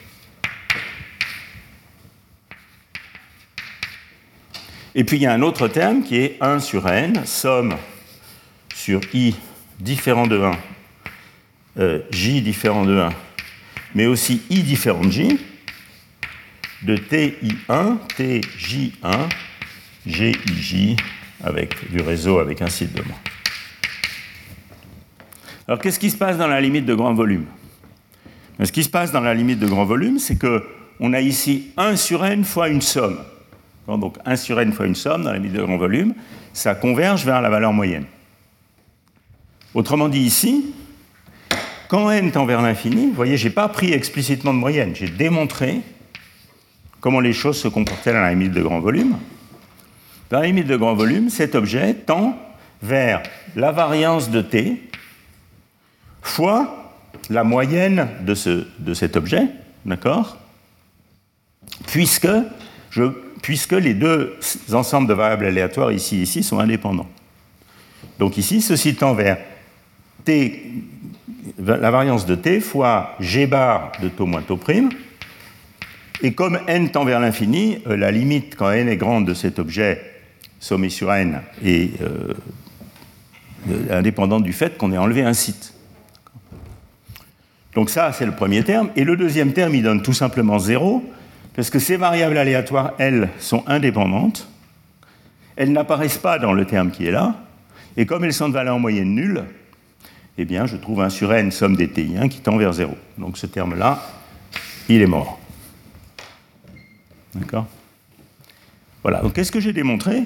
Et puis il y a un autre terme qui est 1 sur n, somme sur i différent de 1, euh, j différent de 1, mais aussi i différent de j, de ti1, tj1 GIJ avec du réseau avec un site de moins. Alors qu'est-ce qui se passe dans la limite de grand volume? Ce qui se passe dans la limite de grand volume, c'est qu'on a ici 1 sur n fois une somme. Donc 1 sur n fois une somme dans la limite de grand volume, ça converge vers la valeur moyenne. Autrement dit ici, quand n tend vers l'infini, vous voyez, je n'ai pas pris explicitement de moyenne, j'ai démontré comment les choses se comportaient dans la limite de grand volume. Dans la limite de grand volume, cet objet tend vers la variance de t fois la moyenne de, ce, de cet objet, d'accord? Puisque, puisque les deux ensembles de variables aléatoires ici et ici sont indépendants. Donc ici, ceci tend vers t, la variance de t fois g bar de taux moins taux prime. Et comme n tend vers l'infini, euh, la limite quand n est grande de cet objet sommé sur n est euh, indépendante du fait qu'on ait enlevé un site. Donc ça, c'est le premier terme. Et le deuxième terme, il donne tout simplement 0, parce que ces variables aléatoires, elles, sont indépendantes. Elles n'apparaissent pas dans le terme qui est là. Et comme elles sont de valeur moyenne nulle, eh bien, je trouve un sur n somme des TI1 qui tend vers 0. Donc ce terme-là, il est mort. D'accord? Voilà. Donc qu'est-ce que j'ai démontré?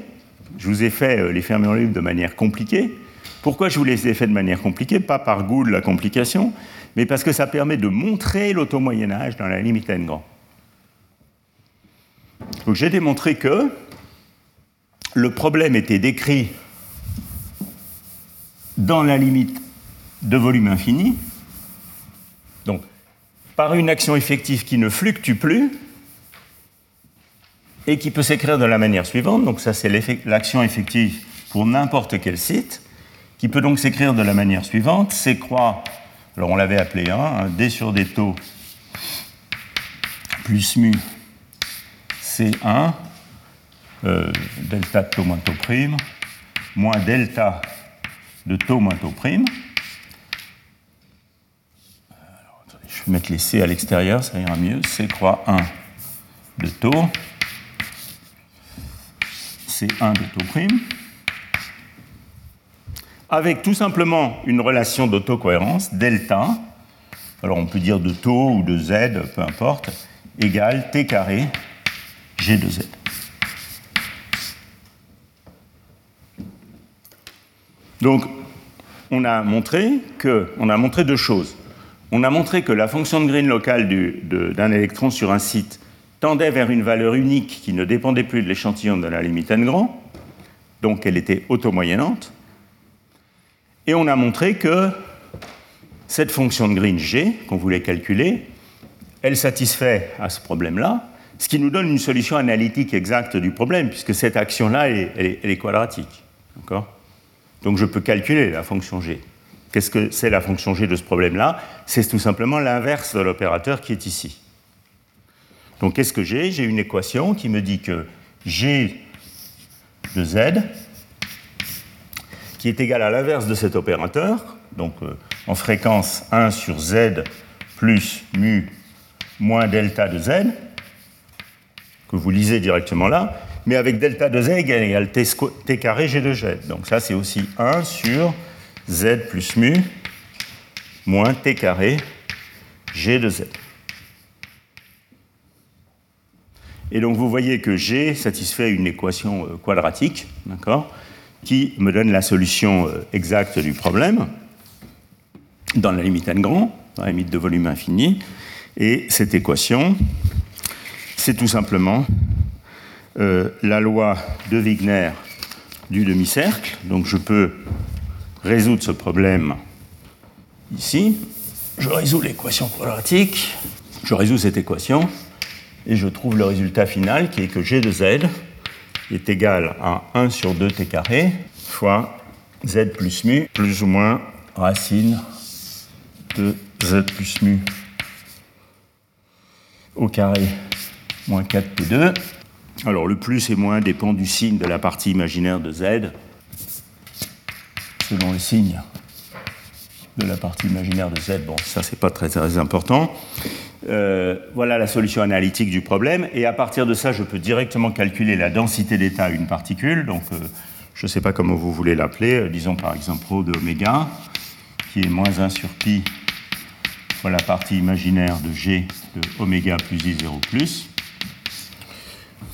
Je vous ai fait euh, les fermions libres de manière compliquée. Pourquoi je vous les ai fait de manière compliquée? Pas par goût de la complication, mais parce que ça permet de montrer l'auto-Moyen-Âge dans la limite n grand. Donc j'ai démontré que le problème était décrit dans la limite de volume infini, donc par une action effective qui ne fluctue plus, et qui peut s'écrire de la manière suivante. Donc ça, c'est l'action effective pour n'importe quel site, qui peut donc s'écrire de la manière suivante. C croix, alors on l'avait appelé 1, hein, D sur des taux plus mu C1, euh, delta de taux moins taux prime, moins delta de taux moins taux prime. Alors, vais mettre les C à l'extérieur, ça ira mieux. C croix 1 de taux c'est 1 de taux prime, avec tout simplement une relation d'autocohérence, delta, alors on peut dire de taux ou de z, peu importe, égale t carré g de z. Donc, on a montré que, on a montré deux choses. On a montré que la fonction de Green locale d'un électron sur un site tendait vers une valeur unique qui ne dépendait plus de l'échantillon de la limite n grand, donc elle était auto-moyennante. Et on a montré que cette fonction de Green G, qu'on voulait calculer, elle satisfait à ce problème-là, ce qui nous donne une solution analytique exacte du problème, puisque cette action-là, elle, est quadratique. Donc je peux calculer la fonction G. Qu'est-ce que c'est la fonction G de ce problème-là? C'est tout simplement l'inverse de l'opérateur qui est ici. Donc qu'est-ce que j'ai? J'ai une équation qui me dit que G de Z, qui est égal à l'inverse de cet opérateur, donc euh, en fréquence 1 sur Z plus mu moins delta de Z, que vous lisez directement là, mais avec delta de Z égale t, t carré G de Z. Donc ça, c'est aussi 1 sur Z plus mu moins t carré G de Z. Et donc vous voyez que G satisfait une équation euh, quadratique, d'accord, qui me donne la solution euh, exacte du problème dans la limite n grand, dans la limite de volume infini. Et cette équation, c'est tout simplement euh, la loi de Wigner du demi-cercle. Donc je peux résoudre ce problème ici. Je résous l'équation quadratique, je résous cette équation, et je trouve le résultat final qui est que g de z est égal à 1 sur 2 t carré fois z plus mu plus ou moins racine de z plus mu au carré moins 4p2. Alors le plus et moins dépend du signe de la partie imaginaire de z selon le signe de la partie imaginaire de z. Bon, ça c'est pas très, important. Euh, voilà la solution analytique du problème. Et à partir de ça, je peux directement calculer la densité d'état à une particule. Donc, euh, je ne sais pas comment vous voulez l'appeler. Euh, disons par exemple rho de oméga, qui est moins 1 sur pi fois la partie imaginaire de g de oméga plus i0 plus.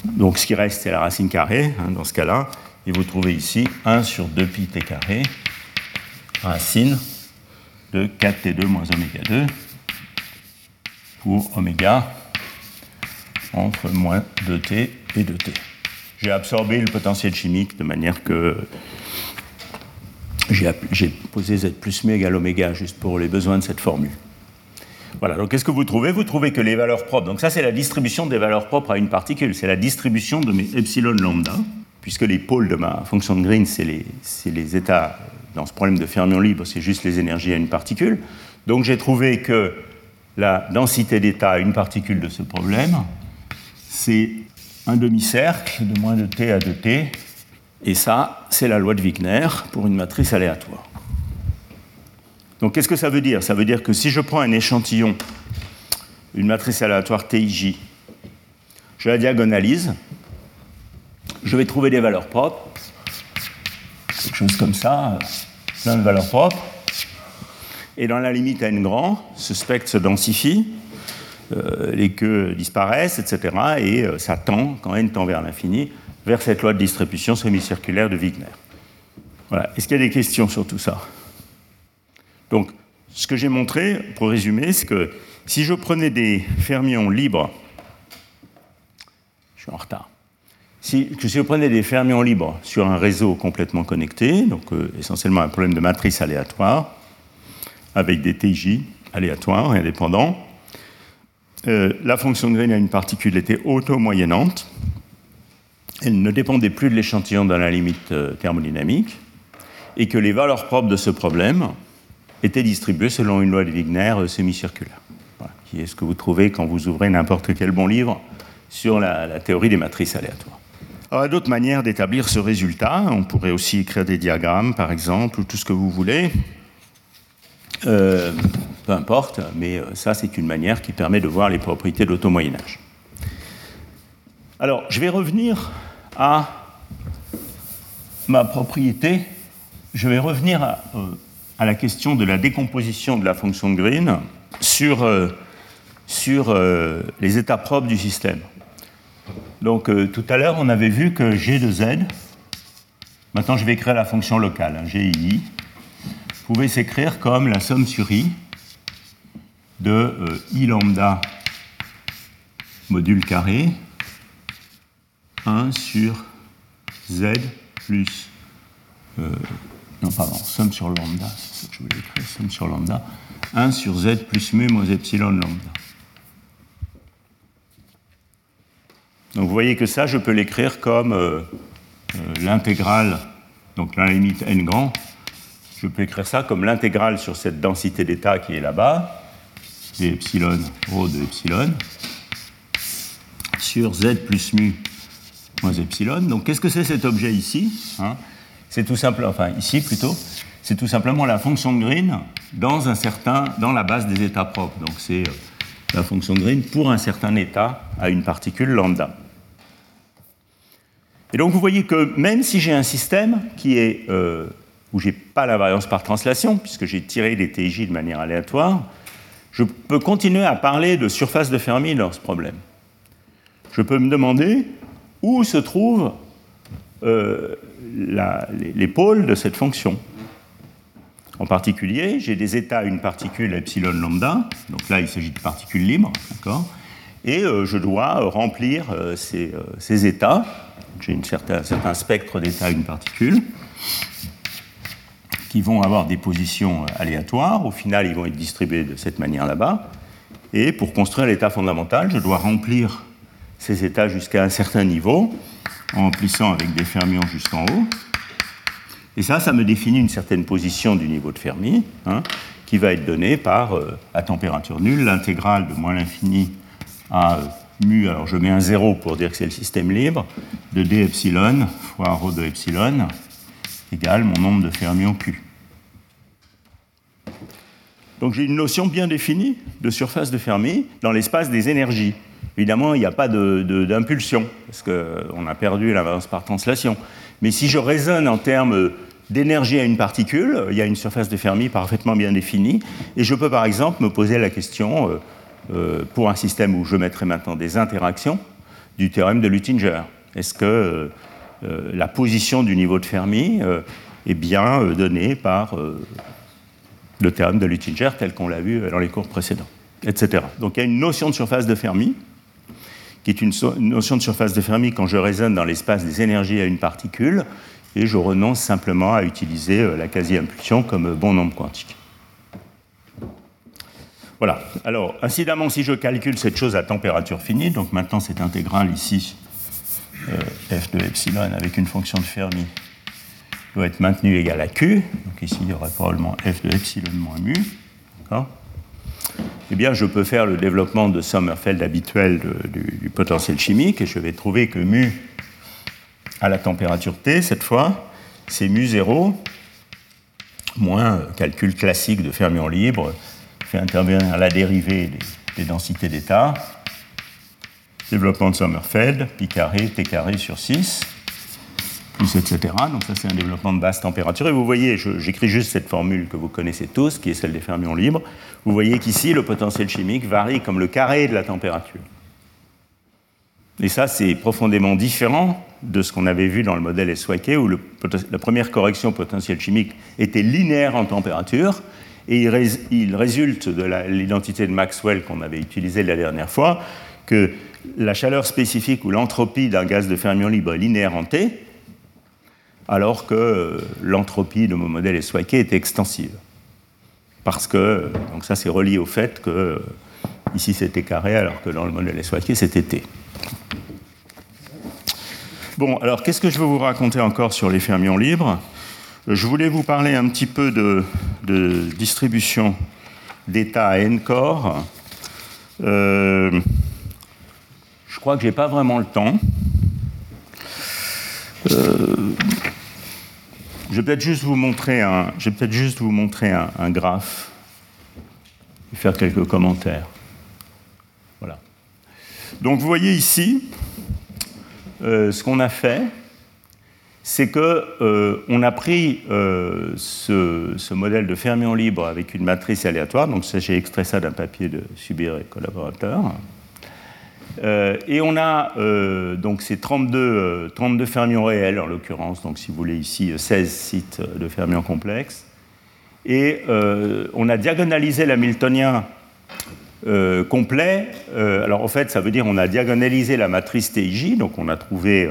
Donc, ce qui reste, c'est la racine carrée, hein, dans ce cas-là. Et vous trouvez ici 1 sur 2 pi t carré, racine de 4t2 moins oméga 2 pour oméga entre moins 2t et 2t. J'ai absorbé le potentiel chimique de manière que j'ai posé z plus mu égale oméga juste pour les besoins de cette formule. Voilà, donc qu'est-ce que vous trouvez? Vous trouvez que les valeurs propres, donc ça c'est la distribution des valeurs propres à une particule, c'est la distribution de mes epsilon lambda, puisque les pôles de ma fonction de Green, c'est les, les, états, dans ce problème de fermion libre, c'est juste les énergies à une particule. Donc j'ai trouvé que la densité d'état à une particule de ce problème, c'est un demi-cercle de moins de t à 2t, et ça, c'est la loi de Wigner pour une matrice aléatoire. Donc qu'est-ce que ça veut dire? Ça veut dire que si je prends un échantillon, une matrice aléatoire TIJ, je la diagonalise, je vais trouver des valeurs propres, quelque chose comme ça, plein de valeurs propres, et dans la limite à n grand, ce spectre se densifie, euh, les queues disparaissent, etc. Et euh, ça tend, quand n tend vers l'infini, vers cette loi de distribution semi-circulaire de Wigner. Voilà. Est-ce qu'il y a des questions sur tout ça? Donc, ce que j'ai montré, pour résumer, c'est que si je prenais des fermions libres, je suis en retard, si, si je prenais des fermions libres sur un réseau complètement connecté, donc euh, essentiellement un problème de matrice aléatoire, avec des TJ aléatoires et indépendants. Euh, la fonction de Green à une particule était auto-moyennante. Elle ne dépendait plus de l'échantillon dans la limite euh, thermodynamique et que les valeurs propres de ce problème étaient distribuées selon une loi de Wigner semi-circulaire, qui est ce que vous trouvez quand vous ouvrez n'importe quel bon livre sur la théorie des matrices aléatoires. Alors, d'autres manières d'établir ce résultat. On pourrait aussi écrire des diagrammes, par exemple, ou tout ce que vous voulez. Euh, peu importe, mais euh, ça, c'est une manière qui permet de voir les propriétés de l'auto-Moyen-Âge. Alors, je vais revenir à ma propriété. Je vais revenir à, euh, la question de la décomposition de la fonction de Green sur, sur les états propres du système. Donc, tout à l'heure, on avait vu que G de Z, maintenant je vais écrire la fonction locale, hein, GI, pouvait s'écrire comme la somme sur i de euh, i lambda module carré 1 sur z plus euh, non pardon somme sur lambda c'est ce que je voulais écrire somme sur lambda 1 sur z plus mu moins epsilon lambda donc vous voyez que ça je peux l'écrire comme euh, l'intégrale donc la limite n grand je peux écrire ça comme l'intégrale sur cette densité d'état qui est là-bas, c'est epsilon rho de epsilon, sur z plus mu moins epsilon. Donc qu'est-ce que c'est cet objet ici hein? C'est tout simplement, enfin ici plutôt, c'est tout simplement la fonction de Green dans, un certain, dans la base des états propres. Donc c'est euh, la fonction Green pour un certain état à une particule lambda. Et donc vous voyez que même si j'ai un système qui est, euh, où je n'ai pas la variance par translation, puisque j'ai tiré les TJ de manière aléatoire, je peux continuer à parler de surface de Fermi dans ce problème. Je peux me demander où se trouvent euh, les, pôles de cette fonction. En particulier, j'ai des états une particule epsilon lambda, donc là il s'agit de particules libres, d'accord et euh, je dois remplir euh, ces, états. J'ai un certain spectre d'états une particule qui vont avoir des positions aléatoires. Au final, ils vont être distribués de cette manière là-bas. Et pour construire l'état fondamental, je dois remplir ces états jusqu'à un certain niveau en remplissant avec des fermions jusqu'en haut. Et ça, ça me définit une certaine position du niveau de Fermi, hein, qui va être donnée par, euh, à température nulle, l'intégrale de moins l'infini à euh, mu, alors je mets un zéro pour dire que c'est le système libre, de d epsilon fois rho de epsilon égale mon nombre de fermions Q. Donc j'ai une notion bien définie de surface de Fermi dans l'espace des énergies. Évidemment, il n'y a pas d'impulsion, parce qu'on a perdu l'avance par translation. Mais si je raisonne en termes d'énergie à une particule, il y a une surface de Fermi parfaitement bien définie, et je peux par exemple me poser la question, euh, euh, pour un système où je mettrai maintenant des interactions, du théorème de Luttinger. Est-ce que euh, la position du niveau de Fermi est bien donnée par le théorème de Luttinger tel qu'on l'a vu dans les cours précédents, etc. Donc il y a une notion de surface de Fermi qui est une, notion de surface de Fermi quand je raisonne dans l'espace des énergies à une particule, et je renonce simplement à utiliser euh, la quasi-impulsion comme bon nombre quantique. Voilà. Alors, incidemment, si je calcule cette chose à température finie, donc maintenant cette intégrale ici, euh, f de epsilon avec une fonction de Fermi, doit être maintenue égale à q. Donc ici, il y aura probablement f de epsilon moins mu. D'accord? Eh bien, je peux faire le développement de Sommerfeld habituel du, potentiel chimique et je vais trouver que mu à la température T, cette fois, c'est mu 0 moins calcul classique de fermions libres, fait intervenir la dérivée des, des densités d'état, développement de Sommerfeld, pi carré, t carré sur 6 etc. Donc ça, c'est un développement de basse température. Et vous voyez, j'écris juste cette formule que vous connaissez tous, qui est celle des fermions libres. Vous voyez qu'ici, le potentiel chimique varie comme le carré de la température. Et ça, c'est profondément différent de ce qu'on avait vu dans le modèle SYK, où la première correction potentiel chimique était linéaire en température, et il, résulte de l'identité de Maxwell qu'on avait utilisée la dernière fois, que la chaleur spécifique ou l'entropie d'un gaz de fermion libre est linéaire en T, alors que l'entropie de mon modèle SYK est extensive. Parce que, donc ça c'est relié au fait que ici c'était carré, alors que dans le modèle SYK c'était T. Bon, alors qu'est-ce que je veux vous raconter encore sur les fermions libres? Je voulais vous parler un petit peu de, distribution d'état à n corps. Euh, je crois que je n'ai pas vraiment le temps. Euh, je vais peut-être juste vous montrer un, je vais juste vous montrer un, graphe et faire quelques commentaires. Voilà. Donc vous voyez ici, euh, ce qu'on a fait, c'est que euh, on a pris ce, modèle de fermion libre avec une matrice aléatoire. Donc j'ai extrait ça d'un papier de Subir et collaborateurs. Euh, et on a euh, donc ces 32, 32 euh, fermions réels, en l'occurrence, donc si vous voulez ici 16 sites de fermions complexes. Et on a diagonalisé l'hamiltonien complet. alors en fait, ça veut dire on a diagonalisé la matrice TIJ, donc on a trouvé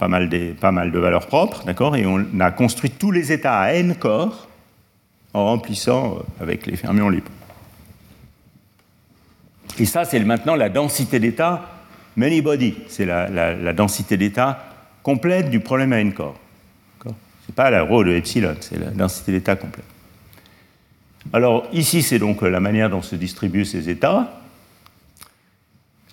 pas, mal pas mal de valeurs propres, d'accord? Et on a construit tous les états à n corps en remplissant avec les fermions libres. Et ça, c'est maintenant la densité d'état many body. C'est la, densité d'état complète du problème à n corps. Ce n'est pas la rho de epsilon, c'est la densité d'état complète. Alors ici, c'est donc la manière dont se distribuent ces états.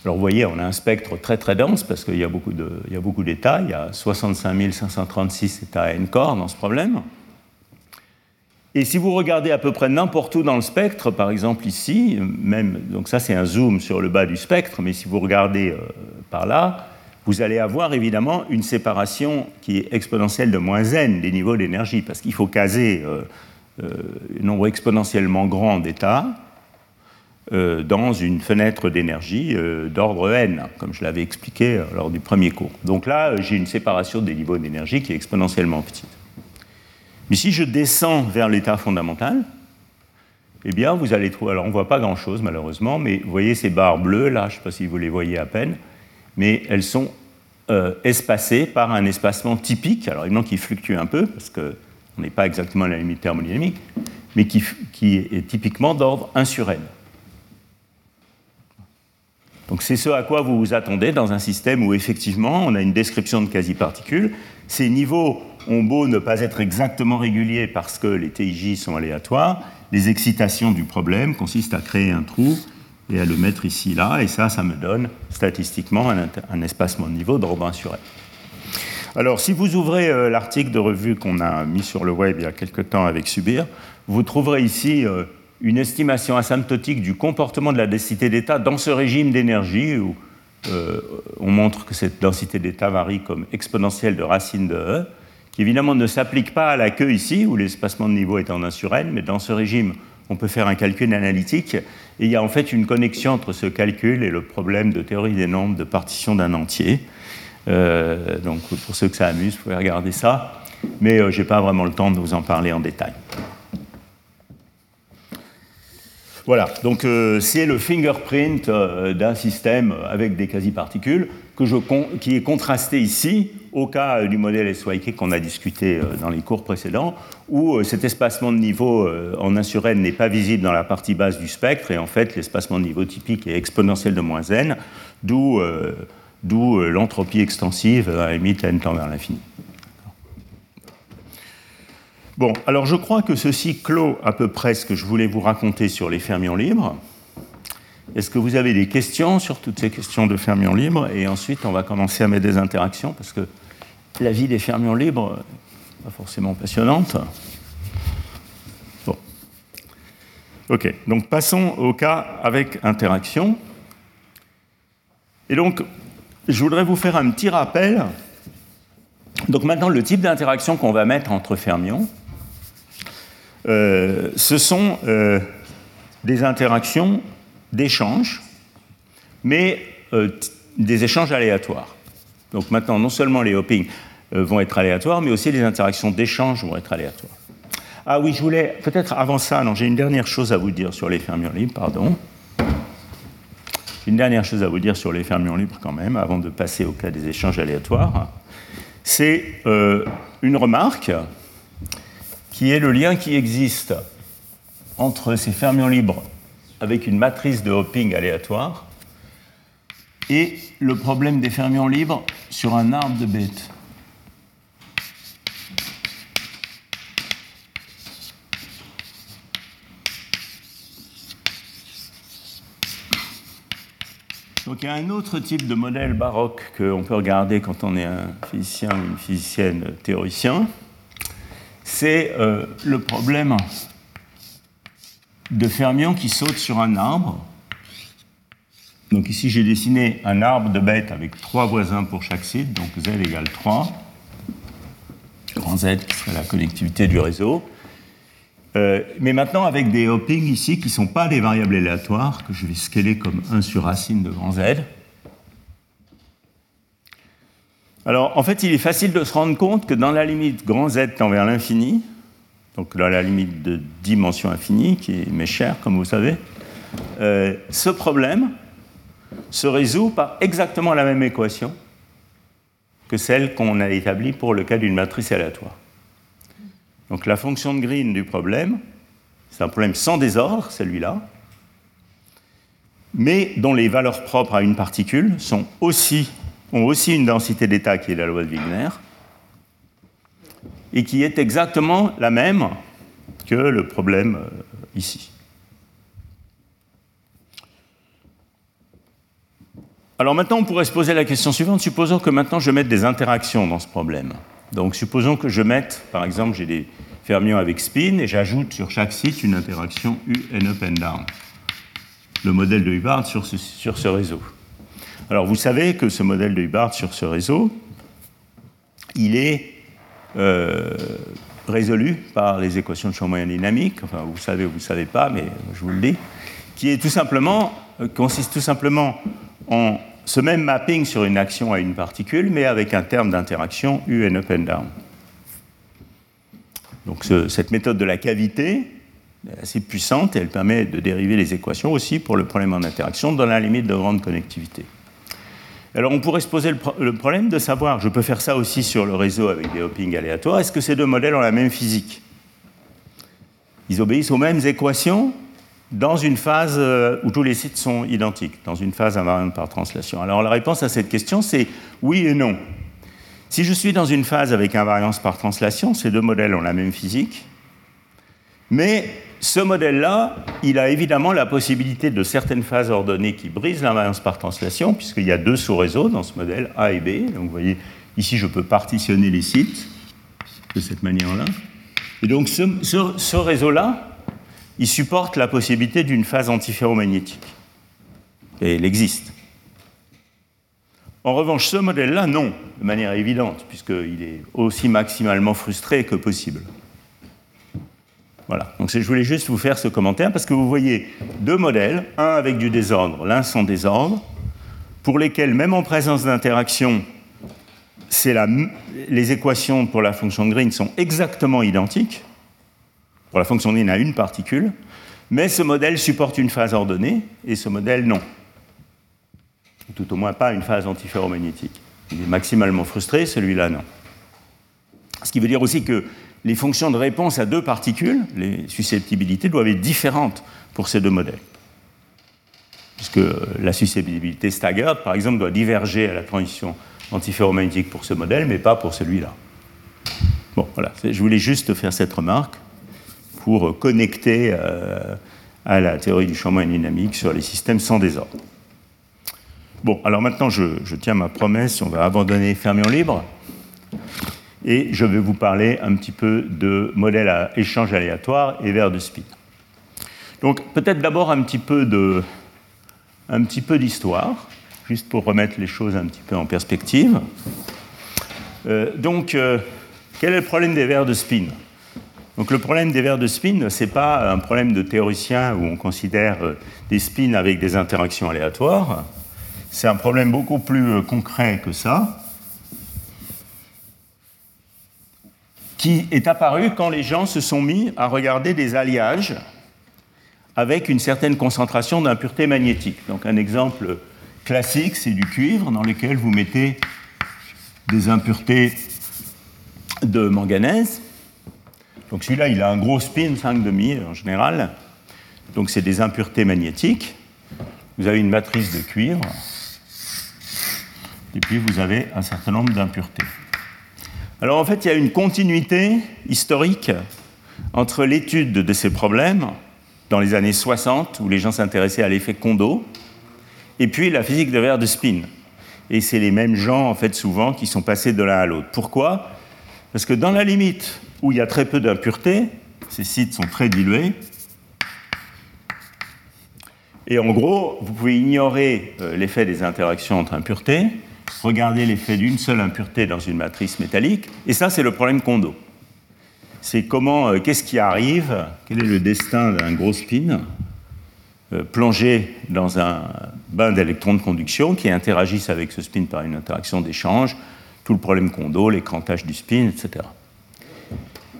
Alors vous voyez, on a un spectre très très dense parce qu'il y a beaucoup d'états. Il y a 65 536 états à n corps dans ce problème. Et si vous regardez à peu près n'importe où dans le spectre, par exemple ici, même, donc ça c'est un zoom sur le bas du spectre, mais si vous regardez euh, par là, vous allez avoir évidemment une séparation qui est exponentielle de moins n des niveaux d'énergie, parce qu'il faut caser euh, euh, un nombre exponentiellement grand d'états dans une fenêtre d'énergie d'ordre n, comme je l'avais expliqué lors du premier cours. Donc là, j'ai une séparation des niveaux d'énergie qui est exponentiellement petite. Mais si je descends vers l'état fondamental, eh bien, vous allez trouver. Alors, on ne voit pas grand-chose, malheureusement, mais vous voyez ces barres bleues, là, je ne sais pas si vous les voyez à peine, mais elles sont euh, espacées par un espacement typique, alors évidemment qui fluctue un peu, parce qu'on n'est pas exactement à la limite thermodynamique, mais qui, qui est typiquement d'ordre 1 sur n. Donc c'est ce à quoi vous vous attendez dans un système où effectivement on a une description de quasi-particules. Ces niveaux ont beau ne pas être exactement réguliers parce que les TIJ sont aléatoires, les excitations du problème consistent à créer un trou et à le mettre ici, là, et ça, ça me donne statistiquement un, espacement de niveau d'ordre 1 sur. Alors, si vous ouvrez euh, l'article de revue qu'on a mis sur le web il y a quelque temps avec Subir, vous trouverez ici euh, une estimation asymptotique du comportement de la densité d'état dans ce régime d'énergie où euh, on montre que cette densité d'état varie comme exponentielle de racine de E qui évidemment ne s'applique pas à la queue ici, où l'espacement de niveau est en 1 sur n, mais dans ce régime, on peut faire un calcul analytique, et il y a en fait une connexion entre ce calcul et le problème de théorie des nombres de partition d'un entier. Euh, donc pour ceux que ça amuse, vous pouvez regarder ça, mais euh, je n'ai pas vraiment le temps de vous en parler en détail. Voilà, donc euh, c'est le fingerprint d'un système avec des quasi-particules qui est contrasté ici au cas euh, du modèle SYK qu'on a discuté euh, dans les cours précédents, où euh, cet espacement de niveau en 1 sur n n'est pas visible dans la partie basse du spectre, et en fait l'espacement de niveau typique est exponentiel de moins n, d'où l'entropie extensive à la limite n tend vers l'infini. Bon, alors je crois que ceci clôt à peu près ce que je voulais vous raconter sur les fermions libres. Est-ce que vous avez des questions sur toutes ces questions de fermions libres? Et ensuite, on va commencer à mettre des interactions, parce que la vie des fermions libres pas forcément passionnante. Bon. Ok, donc passons au cas avec interaction. Et donc, je voudrais vous faire un petit rappel. Donc maintenant, le type d'interaction qu'on va mettre entre fermions, euh, ce sont euh, des interactions d'échanges, mais euh, des échanges aléatoires. Donc maintenant, non seulement les hoppings vont être aléatoires, mais aussi les interactions d'échange vont être aléatoires. Ah oui, je voulais, peut-être avant ça, non, j'ai une dernière chose à vous dire sur les fermions libres, pardon. Une dernière chose à vous dire sur les fermions libres quand même, avant de passer au cas des échanges aléatoires. C'est euh, une remarque qui est le lien qui existe entre ces fermions libres avec une matrice de hopping aléatoire et le problème des fermions libres sur un arbre de bêtes. Donc il y a un autre type de modèle baroque qu'on peut regarder quand on est un physicien ou une physicienne théoricien. C'est euh, le problème de fermions qui sautent sur un arbre. Donc ici, j'ai dessiné un arbre de bêtes avec trois voisins pour chaque site, donc z égale 3, grand Z qui serait la connectivité du réseau. Euh, mais maintenant, avec des hoppings ici qui ne sont pas des variables aléatoires, que je vais scaler comme 1 sur racine de grand Z. Alors, en fait, il est facile de se rendre compte que dans la limite grand Z tend vers l'infini, donc dans la limite de dimension infinie, qui est mes chère, comme vous savez, euh, ce problème se résout par exactement la même équation que celle qu'on a établie pour le cas d'une matrice aléatoire. Donc la fonction de Green du problème, c'est un problème sans désordre, celui-là, mais dont les valeurs propres à une particule ont aussi une densité d'état qui est la loi de Wigner, et qui est exactement la même que le problème euh, ici. Alors maintenant, on pourrait se poser la question suivante. Supposons que maintenant je mette des interactions dans ce problème. Donc supposons que je mette, par exemple, j'ai des fermions avec spin et j'ajoute sur chaque site une interaction U and up and down. Le modèle de Hubbard sur ce, sur ce réseau. Alors vous savez que ce modèle de Hubbard sur ce réseau, il est euh, résolu par les équations de champ moyen dynamique. Enfin, vous savez ou vous ne savez pas, mais je vous le dis, qui est tout simplement, euh, consiste tout simplement en ce même mapping sur une action à une particule, mais avec un terme d'interaction U and up and down. Donc cette méthode de la cavité est assez puissante et elle permet de dériver les équations aussi pour le problème en interaction dans la limite de grande connectivité. Alors on pourrait se poser le, problème de savoir, je peux faire ça aussi sur le réseau avec des hoppings aléatoires, est-ce que ces deux modèles ont la même physique? Ils obéissent aux mêmes équations? Dans une phase euh, où tous les sites sont identiques, dans une phase invariante par translation Alors la réponse à cette question, c'est oui et non. Si je suis dans une phase avec invariance par translation, ces deux modèles ont la même physique, mais ce modèle-là, il a évidemment la possibilité de certaines phases ordonnées qui brisent l'invariance par translation, puisqu'il y a deux sous-réseaux dans ce modèle, A et B. Donc vous voyez, ici je peux partitionner les sites de cette manière-là. Et donc ce, ce réseau-là, il supporte la possibilité d'une phase antiferromagnétique. Et elle existe. En revanche, ce modèle-là, non, de manière évidente, puisqu'il est aussi maximalement frustré que possible. Voilà, donc je voulais juste vous faire ce commentaire parce que vous voyez deux modèles, un avec du désordre, l'un sans désordre, pour lesquels, même en présence d'interaction, les équations pour la fonction de Green sont exactement identiques. Pour la fonction Green à une particule, mais ce modèle supporte une phase ordonnée et ce modèle non. Tout au moins pas une phase antiferromagnétique. Il est maximalement frustré, celui-là non. Ce qui veut dire aussi que les fonctions de réponse à deux particules, les susceptibilités, doivent être différentes pour ces deux modèles. Puisque la susceptibilité staggered, par exemple, doit diverger à la transition antiferromagnétique pour ce modèle, mais pas pour celui-là. Bon, voilà, je voulais juste faire cette remarque pour connecter euh, à la théorie du champ dynamique sur les systèmes sans désordre. Bon, alors maintenant, je, tiens ma promesse, on va abandonner fermions libre, et je vais vous parler un petit peu de modèles à échange aléatoire et vers de spin. Donc, peut-être d'abord un petit peu petit peu d'histoire, juste pour remettre les choses un petit peu en perspective. Euh, donc, euh, quel est le problème des vers de spin? Donc le problème des vers de spin, ce n'est pas un problème de théoricien où on considère euh, des spins avec des interactions aléatoires. C'est un problème beaucoup plus euh, concret que ça, qui est apparu quand les gens se sont mis à regarder des alliages avec une certaine concentration d'impuretés magnétiques. Donc un exemple classique, c'est du cuivre dans lequel vous mettez des impuretés de manganèse donc celui-là, il a un gros spin, 5,5 en général. Donc c'est des impuretés magnétiques. Vous avez une matrice de cuivre. Et puis vous avez un certain nombre d'impuretés. Alors en fait, il y a une continuité historique entre l'étude de ces problèmes dans les années 60, où les gens s'intéressaient à l'effet Kondo, et puis la physique de verre de spin. Et c'est les mêmes gens, en fait, souvent, qui sont passés de l'un à l'autre. Pourquoi? Parce que dans la limite où il y a très peu d'impuretés, ces sites sont très dilués. Et en gros, vous pouvez ignorer euh, l'effet des interactions entre impuretés, regarder l'effet d'une seule impureté dans une matrice métallique, et ça, c'est le problème Kondo. C'est comment, euh, qu'est-ce qui arrive, quel est le destin d'un gros spin euh, plongé dans un bain d'électrons de conduction qui interagissent avec ce spin par une interaction d'échange, tout le problème Kondo, les crankages du spin, etc.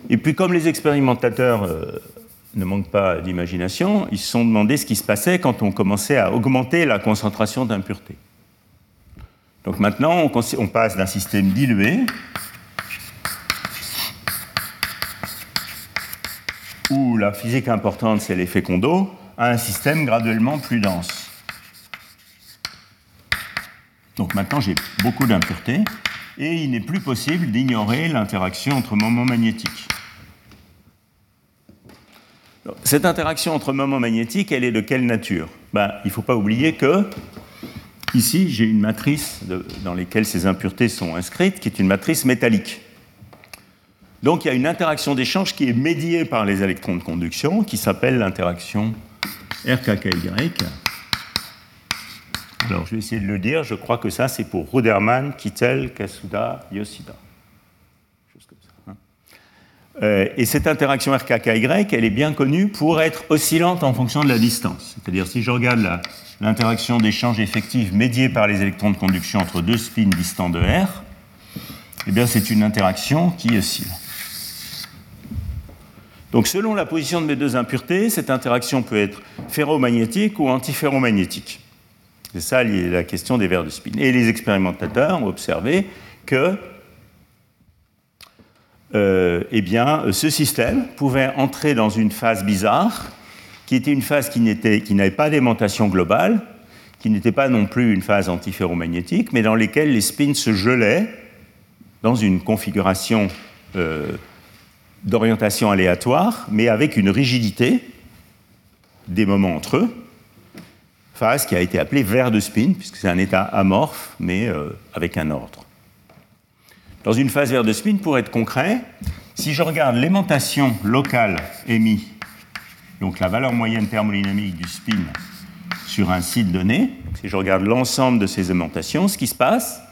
Et puis comme les expérimentateurs euh, ne manquent pas d'imagination, ils se sont demandé ce qui se passait quand on commençait à augmenter la concentration d'impuretés. Donc maintenant, on, passe d'un système dilué, où la physique importante c'est l'effet Kondo, à un système graduellement plus dense. Donc maintenant j'ai beaucoup d'impuretés et il n'est plus possible d'ignorer l'interaction entre moments magnétiques. Cette interaction entre moments magnétiques, elle est de quelle nature? Ben, Il ne faut pas oublier que ici, j'ai une matrice dans laquelle ces impuretés sont inscrites, qui est une matrice métallique. Donc il y a une interaction d'échange qui est médiée par les électrons de conduction, qui s'appelle l'interaction RKKY. Alors je vais essayer de le dire, je crois que ça c'est pour Ruderman, Kittel, Kasuda, Yoshida. Euh, et cette interaction RKKY, elle est bien connue pour être oscillante en fonction de la distance. C'est-à-dire si je regarde l'interaction d'échange effective médiée par les électrons de conduction entre deux spins distants de R, eh bien c'est une interaction qui oscille. Donc selon la position de mes deux impuretés, cette interaction peut être ferromagnétique ou antiferromagnétique. C'est ça la question des verres de spin. Et les expérimentateurs ont observé que euh, eh bien, ce système pouvait entrer dans une phase bizarre, qui était une phase qui n'avait pas d'aimantation globale, qui n'était pas non plus une phase antiferromagnétique, mais dans laquelle les spins se gelaient dans une configuration euh, d'orientation aléatoire, mais avec une rigidité des moments entre eux, phase qui a été appelée verre de spin, puisque c'est un état amorphe, mais euh, avec un ordre. Dans une phase verre de spin, pour être concret, si je regarde l'aimantation locale émise, donc la valeur moyenne thermodynamique du spin sur un site donné, si je regarde l'ensemble de ces aimantations, ce qui se passe,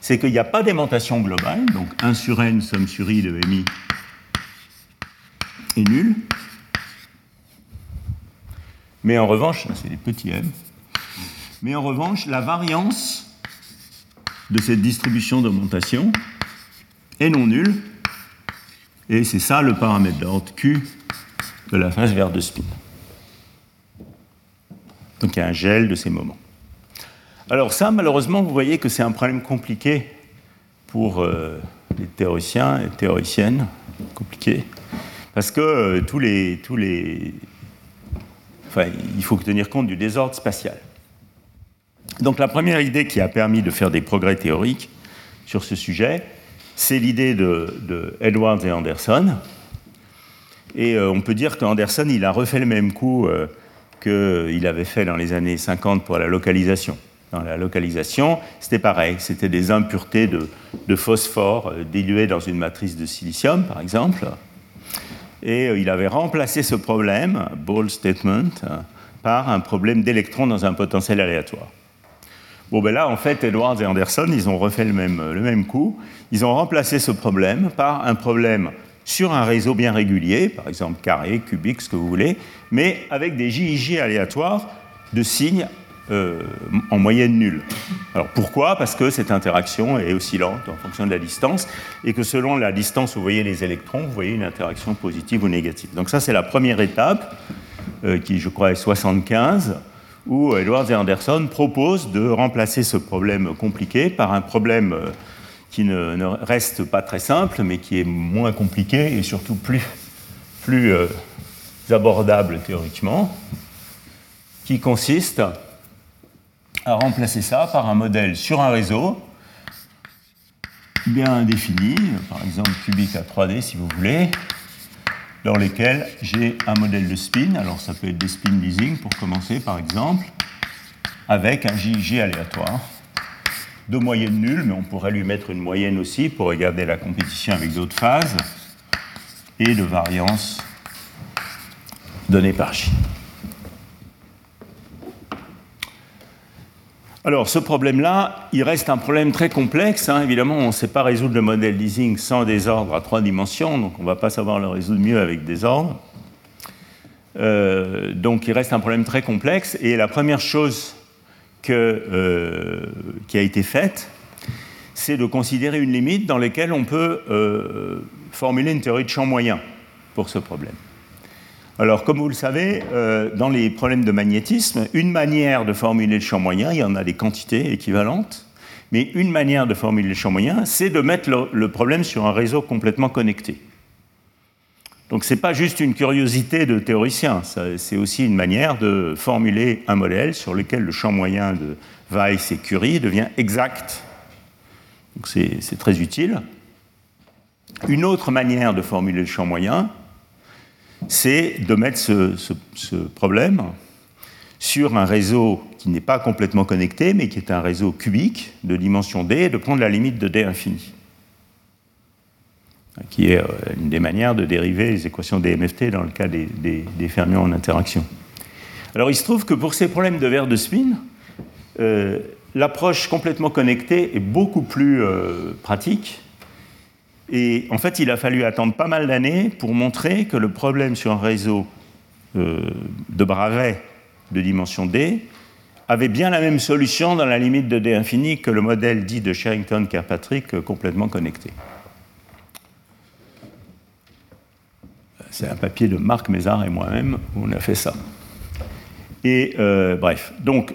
c'est qu'il n'y a pas d'aimantation globale, donc 1 sur n somme sur i de mi est nul. Mais en revanche, c'est les petits m, mais en revanche, la variance de cette distribution d'augmentation est non nulle, et c'est ça le paramètre d'ordre Q de la phase verte de spin. Donc il y a un gel de ces moments. Alors ça, malheureusement, vous voyez que c'est un problème compliqué pour euh, les théoriciens et théoriciennes, compliqué, parce que euh, tous les, tous les, enfin, il faut tenir compte du désordre spatial. Donc la première idée qui a permis de faire des progrès théoriques sur ce sujet, c'est l'idée de, Edwards et Anderson. Et euh, on peut dire qu'Anderson, il a refait le même coup euh, qu'il avait fait dans les années 50 pour la localisation. Dans la localisation, c'était pareil, c'était des impuretés de, phosphore diluées dans une matrice de silicium, par exemple. Et euh, il avait remplacé ce problème, Ball Statement, euh, par un problème d'électrons dans un potentiel aléatoire. Bon, ben là, en fait, Edwards et Anderson, ils ont refait le même, le même coup. Ils ont remplacé ce problème par un problème sur un réseau bien régulier, par exemple carré, cubique, ce que vous voulez, mais avec des JIJ aléatoires de signes euh, en moyenne nulle. Alors pourquoi? Parce que cette interaction est oscillante en fonction de la distance et que selon la distance où vous voyez les électrons, vous voyez une interaction positive ou négative. Donc ça c'est la première étape euh, qui je crois est 75 où Edwards et Anderson proposent de remplacer ce problème compliqué par un problème euh, qui ne, reste pas très simple mais qui est moins compliqué et surtout plus, plus abordable théoriquement qui consiste à remplacer ça par un modèle sur un réseau bien défini, par exemple cubique à 3D si vous voulez, dans lesquels j'ai un modèle de spin, alors ça peut être des spin leasing pour commencer par exemple, avec un JIG aléatoire de moyenne nulle, mais on pourrait lui mettre une moyenne aussi pour regarder la compétition avec d'autres phases, et de variance donnée par J. Alors, ce problème-là, il reste un problème très complexe. Hein. Évidemment, on ne sait pas résoudre le modèle leasing sans des ordres à trois dimensions, donc on ne va pas savoir le résoudre mieux avec des ordres. Euh, donc, il reste un problème très complexe. Et la première chose euh, qui a été faite, c'est de considérer une limite dans laquelle on peut euh, formuler une théorie de champ moyen pour ce problème. Alors, comme vous le savez, euh, dans les problèmes de magnétisme, une manière de formuler le champ moyen, il y en a des quantités équivalentes, mais une manière de formuler le champ moyen, c'est de mettre le, problème sur un réseau complètement connecté. Donc, ce n'est pas juste une curiosité de théoricien, c'est aussi une manière de formuler un modèle sur lequel le champ moyen de Weiss et Curie devient exact. Donc, c'est très utile. Une autre manière de formuler le champ moyen, c'est de mettre ce, problème sur un réseau qui n'est pas complètement connecté, mais qui est un réseau cubique de dimension d, et de prendre la limite de d infini, qui est euh, une des manières de dériver les équations DMFT dans le cas des, fermions en interaction. Alors il se trouve que pour ces problèmes de verre de spin, euh, l'approche complètement connectée est beaucoup plus euh, pratique. Et en fait, il a fallu attendre pas mal d'années pour montrer que le problème sur un réseau de Bravais de dimension d avait bien la même solution dans la limite de d infini que le modèle dit de Sherrington-Kirkpatrick complètement connecté. C'est un papier de Marc Mézard et moi-même où on a fait ça. Et euh, bref, donc,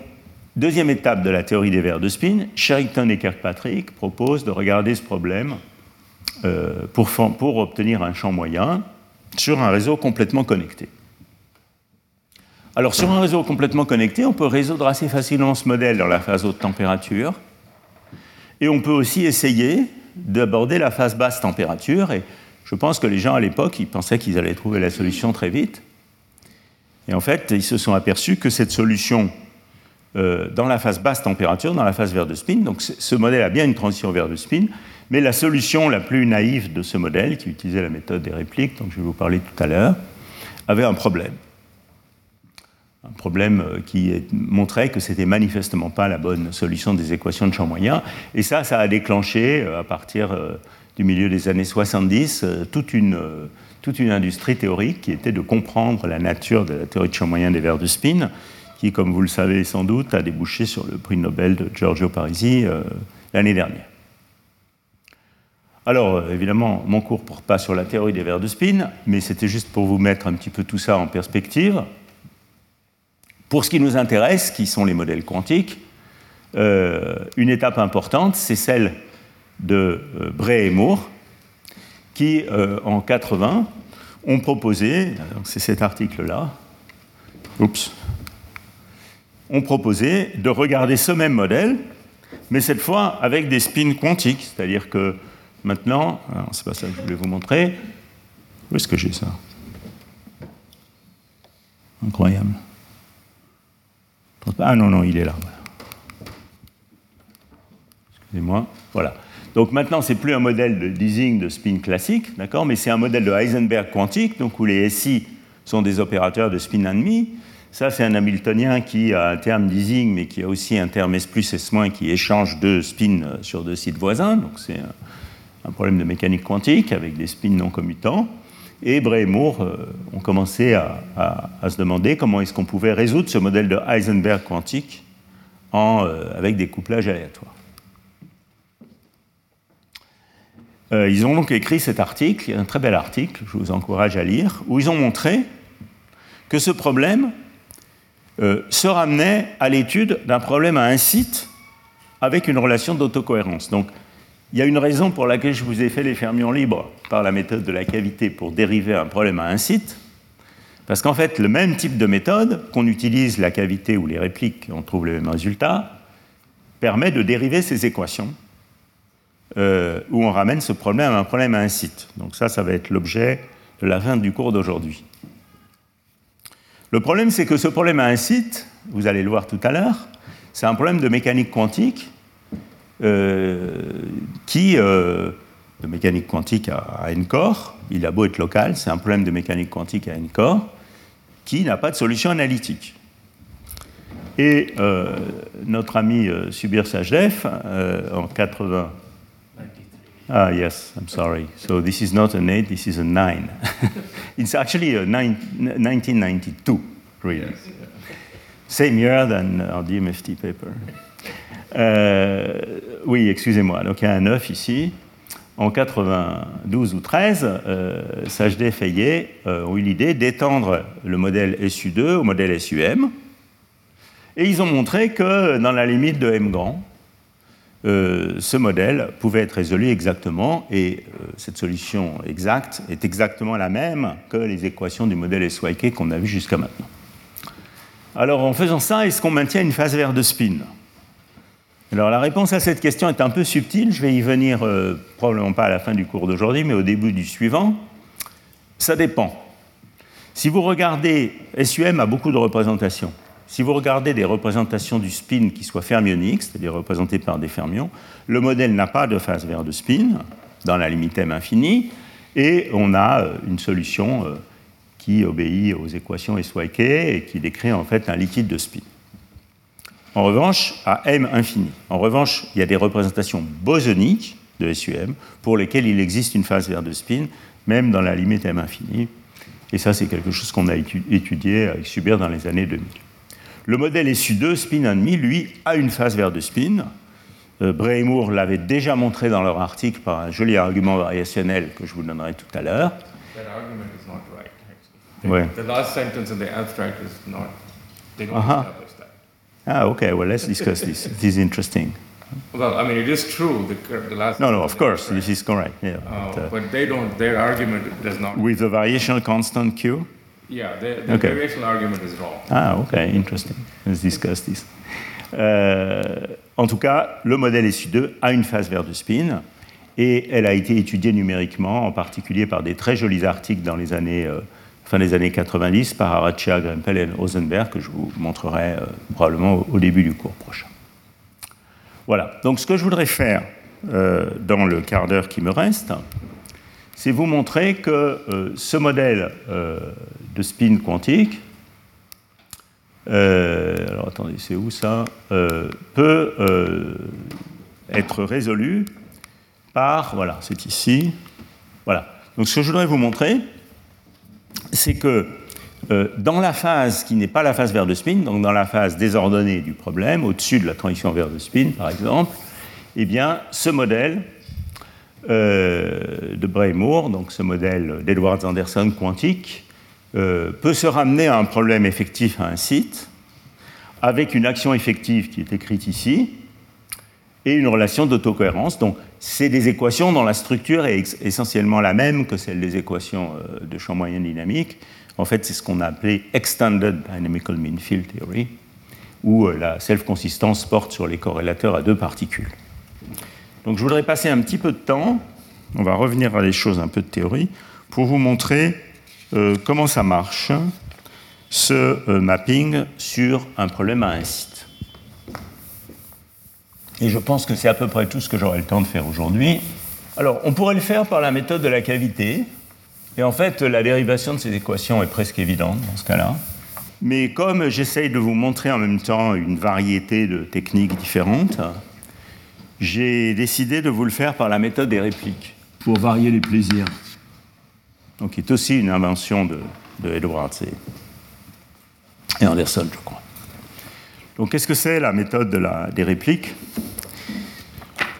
deuxième étape de la théorie des verres de spin, Sherrington et Kirkpatrick proposent de regarder ce problème euh, pour, obtenir un champ moyen sur un réseau complètement connecté. Alors sur un réseau complètement connecté, on peut résoudre assez facilement ce modèle dans la phase haute température. Et on peut aussi essayer d'aborder la phase basse température. Et je pense que les gens à l'époque, ils pensaient qu'ils allaient trouver la solution très vite. Et en fait, ils se sont aperçus que cette solution euh, dans la phase basse température, dans la phase vert de spin, donc ce modèle a bien une transition vert de spin, mais la solution la plus naïve de ce modèle, qui utilisait la méthode des répliques, dont je vais vous parler tout à l'heure, avait un problème un problème euh, qui montrait que c'était manifestement pas la bonne solution des équations de champ moyen. Et ça, ça a déclenché, euh, à partir euh, du milieu des années 70, toute une, toute une industrie théorique qui était de comprendre la nature de la théorie de champ moyen des verres de spin, qui, comme vous le savez sans doute, a débouché sur le prix Nobel de Giorgio Parisi l'année dernière. Alors, évidemment, mon cours ne porte pas sur la théorie des verres de spin, mais c'était juste pour vous mettre un petit peu tout ça en perspective. Pour ce qui nous intéresse, qui sont les modèles quantiques, euh, une étape importante, c'est celle de euh, Bray et Moore, qui, euh, en 80, ont proposé, c'est cet article-là, oups, ont proposé de regarder ce même modèle, mais cette fois avec des spins quantiques, c'est-à-dire que maintenant, c'est pas ça que je voulais vous montrer, où est-ce que j'ai ça? Incroyable. Ah non, non, il est là. Excusez-moi. Voilà. Donc maintenant, c'est plus un modèle de leasing de spin classique, d'accord, mais c'est un modèle de Heisenberg quantique, donc où les SI sont des opérateurs de spin ennemi. Ça, c'est un Hamiltonien qui a un terme d'easing, mais qui a aussi un terme S plus S moins qui échange deux spins sur deux sites voisins. Donc c'est un problème de mécanique quantique avec des spins non commutants. Et Bray et Moore euh, ont commencé à, se demander comment est-ce qu'on pouvait résoudre ce modèle de Heisenberg quantique euh, avec des couplages aléatoires. Euh, ils ont donc écrit cet article, un très bel article, je vous encourage à lire, où ils ont montré que ce problème se ramenait à l'étude d'un problème à un site avec une relation d'autocohérence. Donc, il y a une raison pour laquelle je vous ai fait les fermions libres par la méthode de la cavité pour dériver un problème à un site. Parce qu'en fait, le même type de méthode, qu'on utilise la cavité ou les répliques, on trouve le même résultat, permet de dériver ces équations, euh, où on ramène ce problème à un problème à un site. Donc ça, ça va être l'objet de la fin du cours d'aujourd'hui. Le problème, c'est que ce problème à un site, vous allez le voir tout à l'heure, c'est un problème de mécanique quantique qui, euh, de mécanique quantique à, n corps, il a beau être local, c'est un problème de mécanique quantique à n corps, qui n'a pas de solution analytique. Et euh, notre ami Subir Sajdev, en 80, Ah, yes, I'm sorry. So this is not an 8, this is a 9. [laughs] It's actually a 1992, really. Same year than our DMFT paper. Euh, oui, excusez-moi. Donc il y a un 9 ici. En 92 ou 13, euh, et euh, ont eu l'idée d'étendre le modèle SU2 au modèle SUM. Et ils ont montré que dans la limite de M grand, euh, ce modèle pouvait être résolu exactement, et cette solution exacte est exactement la même que les équations du modèle SYK qu'on a vu jusqu'à maintenant. Alors en faisant ça, est-ce qu'on maintient une phase verte de spin? Alors la réponse à cette question est un peu subtile, je vais y venir euh, probablement pas à la fin du cours d'aujourd'hui, mais au début du suivant. Ça dépend. Si vous regardez, SUM a beaucoup de représentations. si vous regardez des représentations du spin qui soient fermioniques, c'est-à-dire représentées par des fermions, le modèle n'a pas de phase vert de spin dans la limite m infinie, et on a euh, une solution euh, qui obéit aux équations SYK et qui décrit en fait un liquide de spin. En revanche, à m infini. En revanche, il y a des représentations bosoniques de SUM pour lesquelles il existe une phase vert de spin, même dans la limite m infinie. Et ça, c'est quelque chose qu'on a étudié avec Subir dans les années 2000. Le modèle SU2, spin 1,5, lui, a une phase vers de spin. Euh, Bray et Moore l'avaient déjà montré dans leur article par un joli argument variationnel que je vous donnerai tout à l'heure. That argument is not right, actually. Ouais. The last sentence in the abstract is not, they don't establish that. Ah, okay, well, let's discuss this. This is interesting. Well, I mean, it is true, the, the last. No, no, of course, is this is correct. Yeah, but, Uh, uh, But they don't, their argument does not, with the variational constant Q? yeah, Okay. variational argument is wrong. Ah, okay, interesting. Let's discuss this. Euh, en tout cas, le modèle SU2 a une phase vert de spin et elle a été étudiée numériquement, en particulier par des très jolis articles dans les années, euh, fin des années 90 par Arachia, Grempel et Rosenberg que je vous montrerai euh, probablement au, début du cours prochain. Voilà, donc ce que je voudrais faire euh, dans le quart d'heure qui me reste, c'est vous montrer que euh, ce modèle de spin quantique, alors attendez, c'est où ça Peut être résolu par, voilà, c'est ici, voilà. Donc ce que je voudrais vous montrer, c'est que euh, dans la phase qui n'est pas la phase vers de spin, donc dans la phase désordonnée du problème, au-dessus de la transition vers de spin par exemple, eh bien ce modèle euh, de Bray-Moore, donc ce modèle d'Edwards-Anderson quantique, euh, peut se ramener à un problème effectif à un site, avec une action effective qui est écrite ici, une relation d'autocohérence. Donc, c'est des équations dont la structure est essentiellement la même que celle des équations euh, de champ moyen dynamique. En fait, c'est ce qu'on a appelé Extended Dynamical Mean Field Theory, où euh, la self-consistance porte sur les corrélateurs à deux particules. Donc, je voudrais passer un petit peu de temps, on va revenir à des choses un peu de théorie, pour vous montrer euh, comment ça marche, ce mapping sur un problème à un site. Et je pense que c'est à peu près tout ce que j'aurai le temps de faire aujourd'hui. Alors, on pourrait le faire par la méthode de la cavité. Et en fait, la dérivation de ces équations est presque évidente dans ce cas-là. Mais comme j'essaye de vous montrer en même temps une variété de techniques différentes, j'ai décidé de vous le faire par la méthode des répliques, pour varier les plaisirs. Donc, qui est aussi une invention de, de Edwards et, et Anderson, je crois. Donc, qu'est-ce que c'est la méthode des répliques?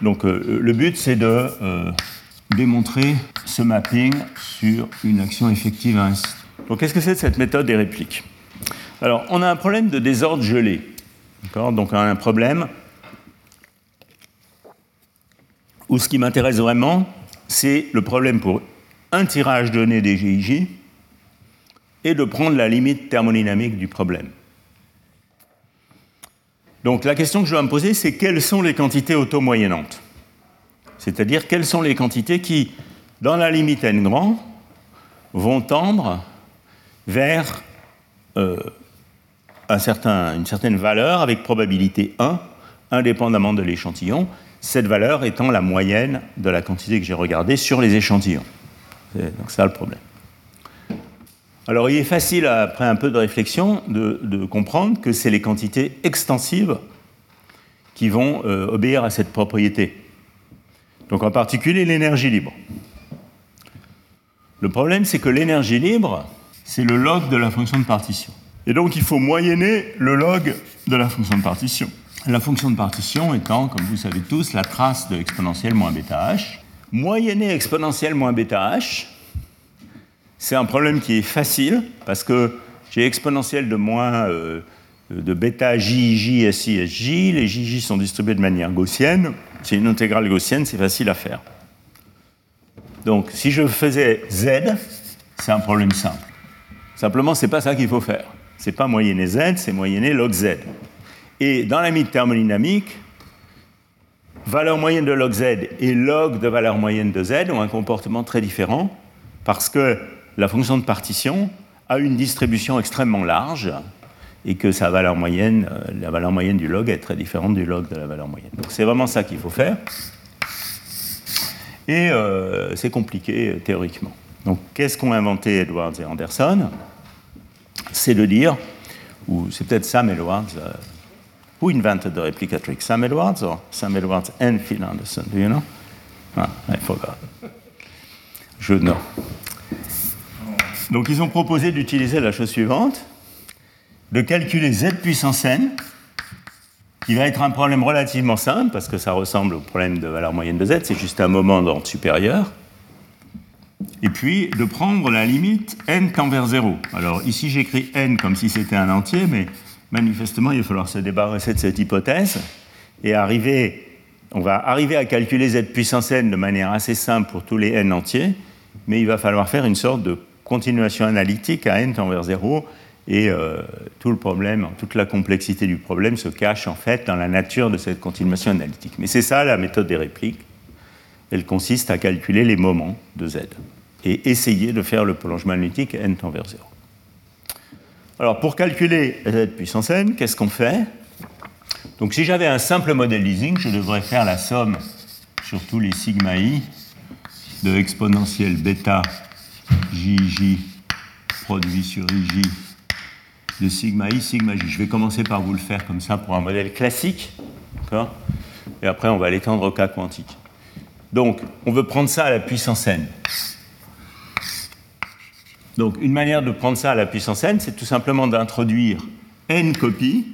Donc, euh, le but, c'est de euh, démontrer ce mapping sur une action effective à site. Donc, qu'est-ce que c'est cette méthode des répliques? Alors, on a un problème de désordre gelé. Donc, on a un problème où ce qui m'intéresse vraiment, c'est le problème pour un tirage donné des GIJ et de prendre la limite thermodynamique du problème. Donc la question que je dois me poser, c'est quelles sont les quantités auto-moyennantes? C'est-à-dire quelles sont les quantités qui, dans la limite n grand, vont tendre vers euh, certain- une certaine valeur avec probabilité 1, indépendamment de l'échantillon, cette valeur étant la moyenne de la quantité que j'ai regardée sur les échantillons. C'est donc ça le problème. Alors il est facile, après un peu de réflexion, de, comprendre que c'est les quantités extensives qui vont euh, obéir à cette propriété. Donc en particulier l'énergie libre. Le problème, c'est que l'énergie libre, c'est le log de la fonction de partition. Et donc il faut moyenner le log de la fonction de partition. La fonction de partition étant, comme vous savez tous, la trace de exponentielle moins bêta h. Moyenner exponentielle moins bêta h, c'est un problème qui est facile parce que j'ai exponentielle de moins euh, de bêta j, j, si, sj. Les jj sont distribués de manière gaussienne. C'est une intégrale gaussienne, c'est facile à faire. Donc, si je faisais z, c'est un problème simple. Simplement, c'est pas ça qu'il faut faire. C'est pas moyenner z, c'est moyenner log z. Et dans la limite thermodynamique, valeur moyenne de log z et log de valeur moyenne de z ont un comportement très différent parce que la fonction de partition a une distribution extrêmement large et que sa valeur moyenne, euh, la valeur moyenne du log est très différente du log de la valeur moyenne. Donc c'est vraiment ça qu'il faut faire. Et euh, c'est compliqué euh, théoriquement. Donc qu'est-ce qu'ont inventé Edwards et Anderson? C'est de dire, ou c'est peut-être Sam Edwards, uh, who invented the replicatrix Sam Edwards or Sam Edwards and Phil Anderson Do you know? Ah, I forgot. Je non. Donc ils ont proposé d'utiliser la chose suivante de calculer z puissance n, qui va être un problème relativement simple, parce que ça ressemble au problème de valeur moyenne de z, c'est juste un moment d'ordre supérieur, et puis de prendre la limite n tend vers 0. Alors ici j'écris n comme si c'était un entier, mais manifestement il va falloir se débarrasser de cette hypothèse, et arriver, on va arriver à calculer z puissance n de manière assez simple pour tous les n entiers, mais il va falloir faire une sorte de continuation analytique à n tend vers 0, et euh, tout le problème, toute la complexité du problème se cache en fait dans la nature de cette continuation analytique. Mais c'est ça la méthode des répliques. Elle consiste à calculer les moments de z et essayer de faire le prolongement analytique n tend vers 0. Alors pour calculer z puissance n, qu'est-ce qu'on fait? Donc si j'avais un simple modèle leasing, je devrais faire la somme sur tous les sigma i de exponentielle bêta jj produit sur ij de sigma i, sigma j. Je vais commencer par vous le faire comme ça pour un modèle classique, Et après, on va l'étendre au cas quantique. Donc, on veut prendre ça à la puissance n. Donc, une manière de prendre ça à la puissance n, c'est tout simplement d'introduire n copies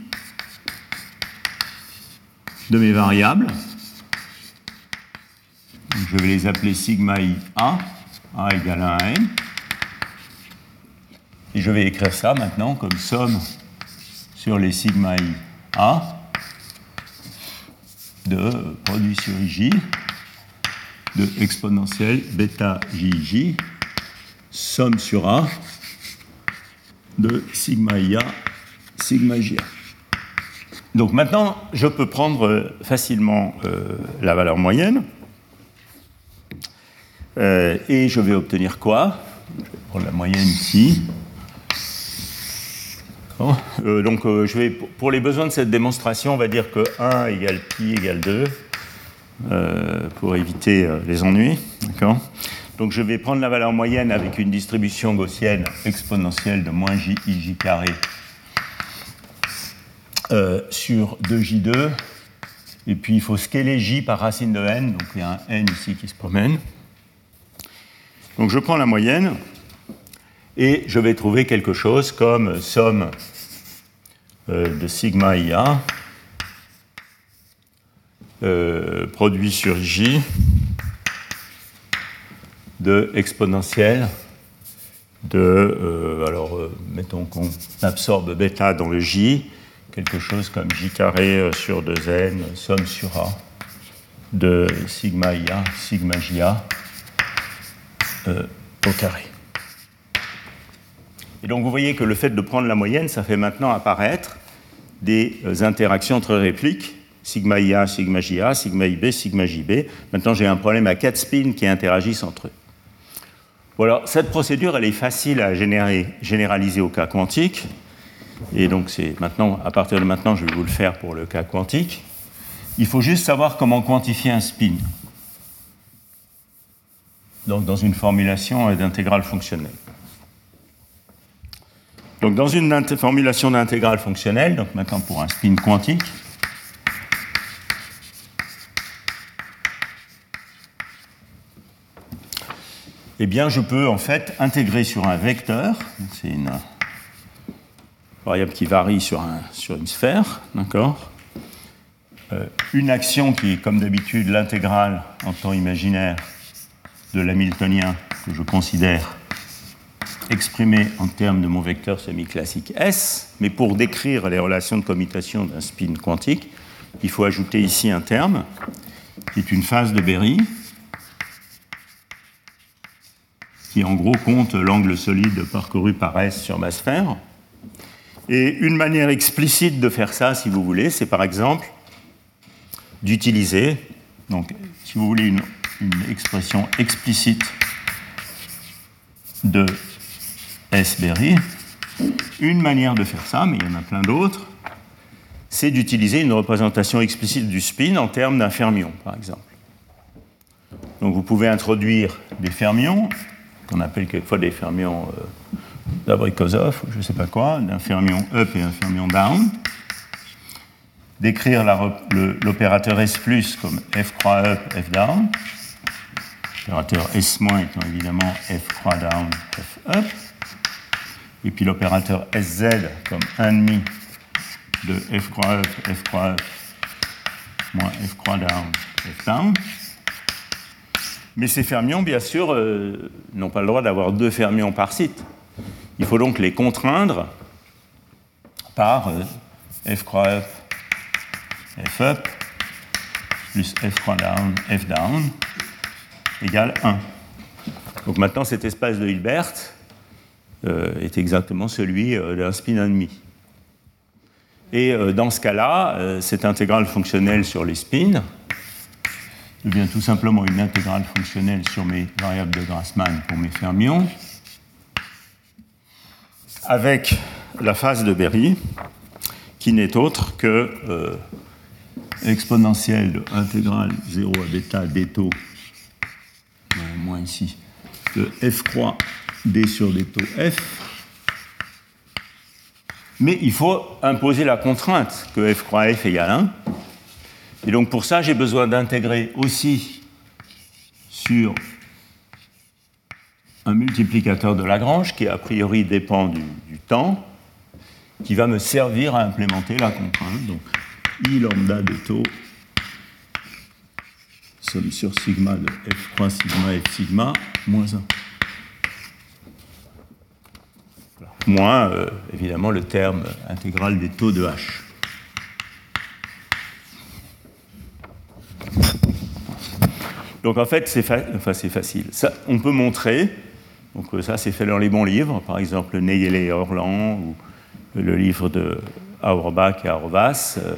de mes variables. je vais les appeler sigma i a, a égale 1 à n. Et je vais écrire ça maintenant comme somme sur les sigma i a de produit sur ij de exponentielle bêta jj somme sur a de sigma ia sigma ja. Donc maintenant, je peux prendre facilement euh, la valeur moyenne euh, et je vais obtenir quoi? Vais prendre la moyenne ici. Euh, donc, euh, je vais, pour les besoins de cette démonstration, on va dire que 1 égale pi égale 2, euh, pour éviter les ennuis. Donc, je vais prendre la valeur moyenne avec une distribution gaussienne exponentielle de moins j, ij carré sur 2j2. Et puis, il faut scaler j par racine de n, donc il y a un n ici qui se promène. Donc, je prends la moyenne et je vais trouver quelque chose comme somme euh, de sigma IA euh, produit sur J de exponentielle de, euh, alors mettons qu'on absorbe bêta dans le J, quelque chose comme J carré sur 2n, somme sur A de sigma IA, sigma JA au carré. Et donc vous voyez que le fait de prendre la moyenne, ça fait maintenant apparaître des euh, interactions entre répliques, sigma IA, sigma JA, sigma IB, sigma JB. Maintenant j'ai un problème à quatre spins qui interagissent entre eux. Voilà, cette procédure, elle est facile à généraliser au cas quantique. Et donc c'est maintenant, à partir de maintenant, je vais vous le faire pour le cas quantique. Il faut juste savoir comment quantifier un spin. Donc dans une formulation d'intégrale fonctionnelle. Donc dans une formulation d'intégrale fonctionnelle, donc maintenant pour un spin quantique, eh bien je peux en fait intégrer sur un vecteur, c'est une variable qui varie sur une sphère, d'accord euh, Une action qui est comme d'habitude l'intégrale en temps imaginaire de l'hamiltonien que je considère exprimé en termes de mon vecteur semi-classique S, mais pour décrire les relations de commutation d'un spin quantique, il faut ajouter ici un terme qui est une phase de Berry, qui en gros compte l'angle solide parcouru par S sur ma sphère. Et une manière explicite de faire ça, si vous voulez, c'est par exemple d'utiliser, donc si vous voulez une, une expression explicite de S. Berry, Une manière de faire ça, mais il y en a plein d'autres, c'est d'utiliser une représentation explicite du spin en termes d'un fermion, par exemple. Donc vous pouvez introduire des fermions, qu'on appelle quelquefois des fermions euh, d'Abrikosov, ou je ne sais pas quoi, d'un fermion up et un fermion down, d'écrire l'opérateur S comme F croix up, F down, l'opérateur S- étant évidemment F croix down, F up, et puis l'opérateur SZ comme 1,5 de F croix up, F croix up, moins F croix down, F down. Mais ces fermions, bien sûr, euh, n'ont pas le droit d'avoir deux fermions par site. Il faut donc les contraindre par euh, F croix up, F up, plus F croix down, F down, égale 1. Donc maintenant, cet espace de Hilbert euh, est exactement celui d'un spin ennemi. Et dans ce cas-là, cette intégrale fonctionnelle sur les spins devient tout simplement une intégrale fonctionnelle sur mes variables de Grassmann pour mes fermions, avec la phase de Berry, qui n'est autre que euh, exponentielle de intégrale 0 à bêta d ici, de f croix d sur d taux f. Mais il faut imposer la contrainte que f croix f égale 1. Et donc pour ça, j'ai besoin d'intégrer aussi sur un multiplicateur de Lagrange qui a priori dépend du, du, temps, qui va me servir à implémenter la contrainte. Donc I lambda de taux, somme sur sigma de F sigma F sigma, moins 1. Moins, euh, évidemment, le terme intégral des taux de H. Donc en fait, c'est facile. Ça, on peut montrer, donc ça c'est fait dans les bons livres, par exemple Neyele et Orlan, ou le livre de Auerbach et Auerbach, euh,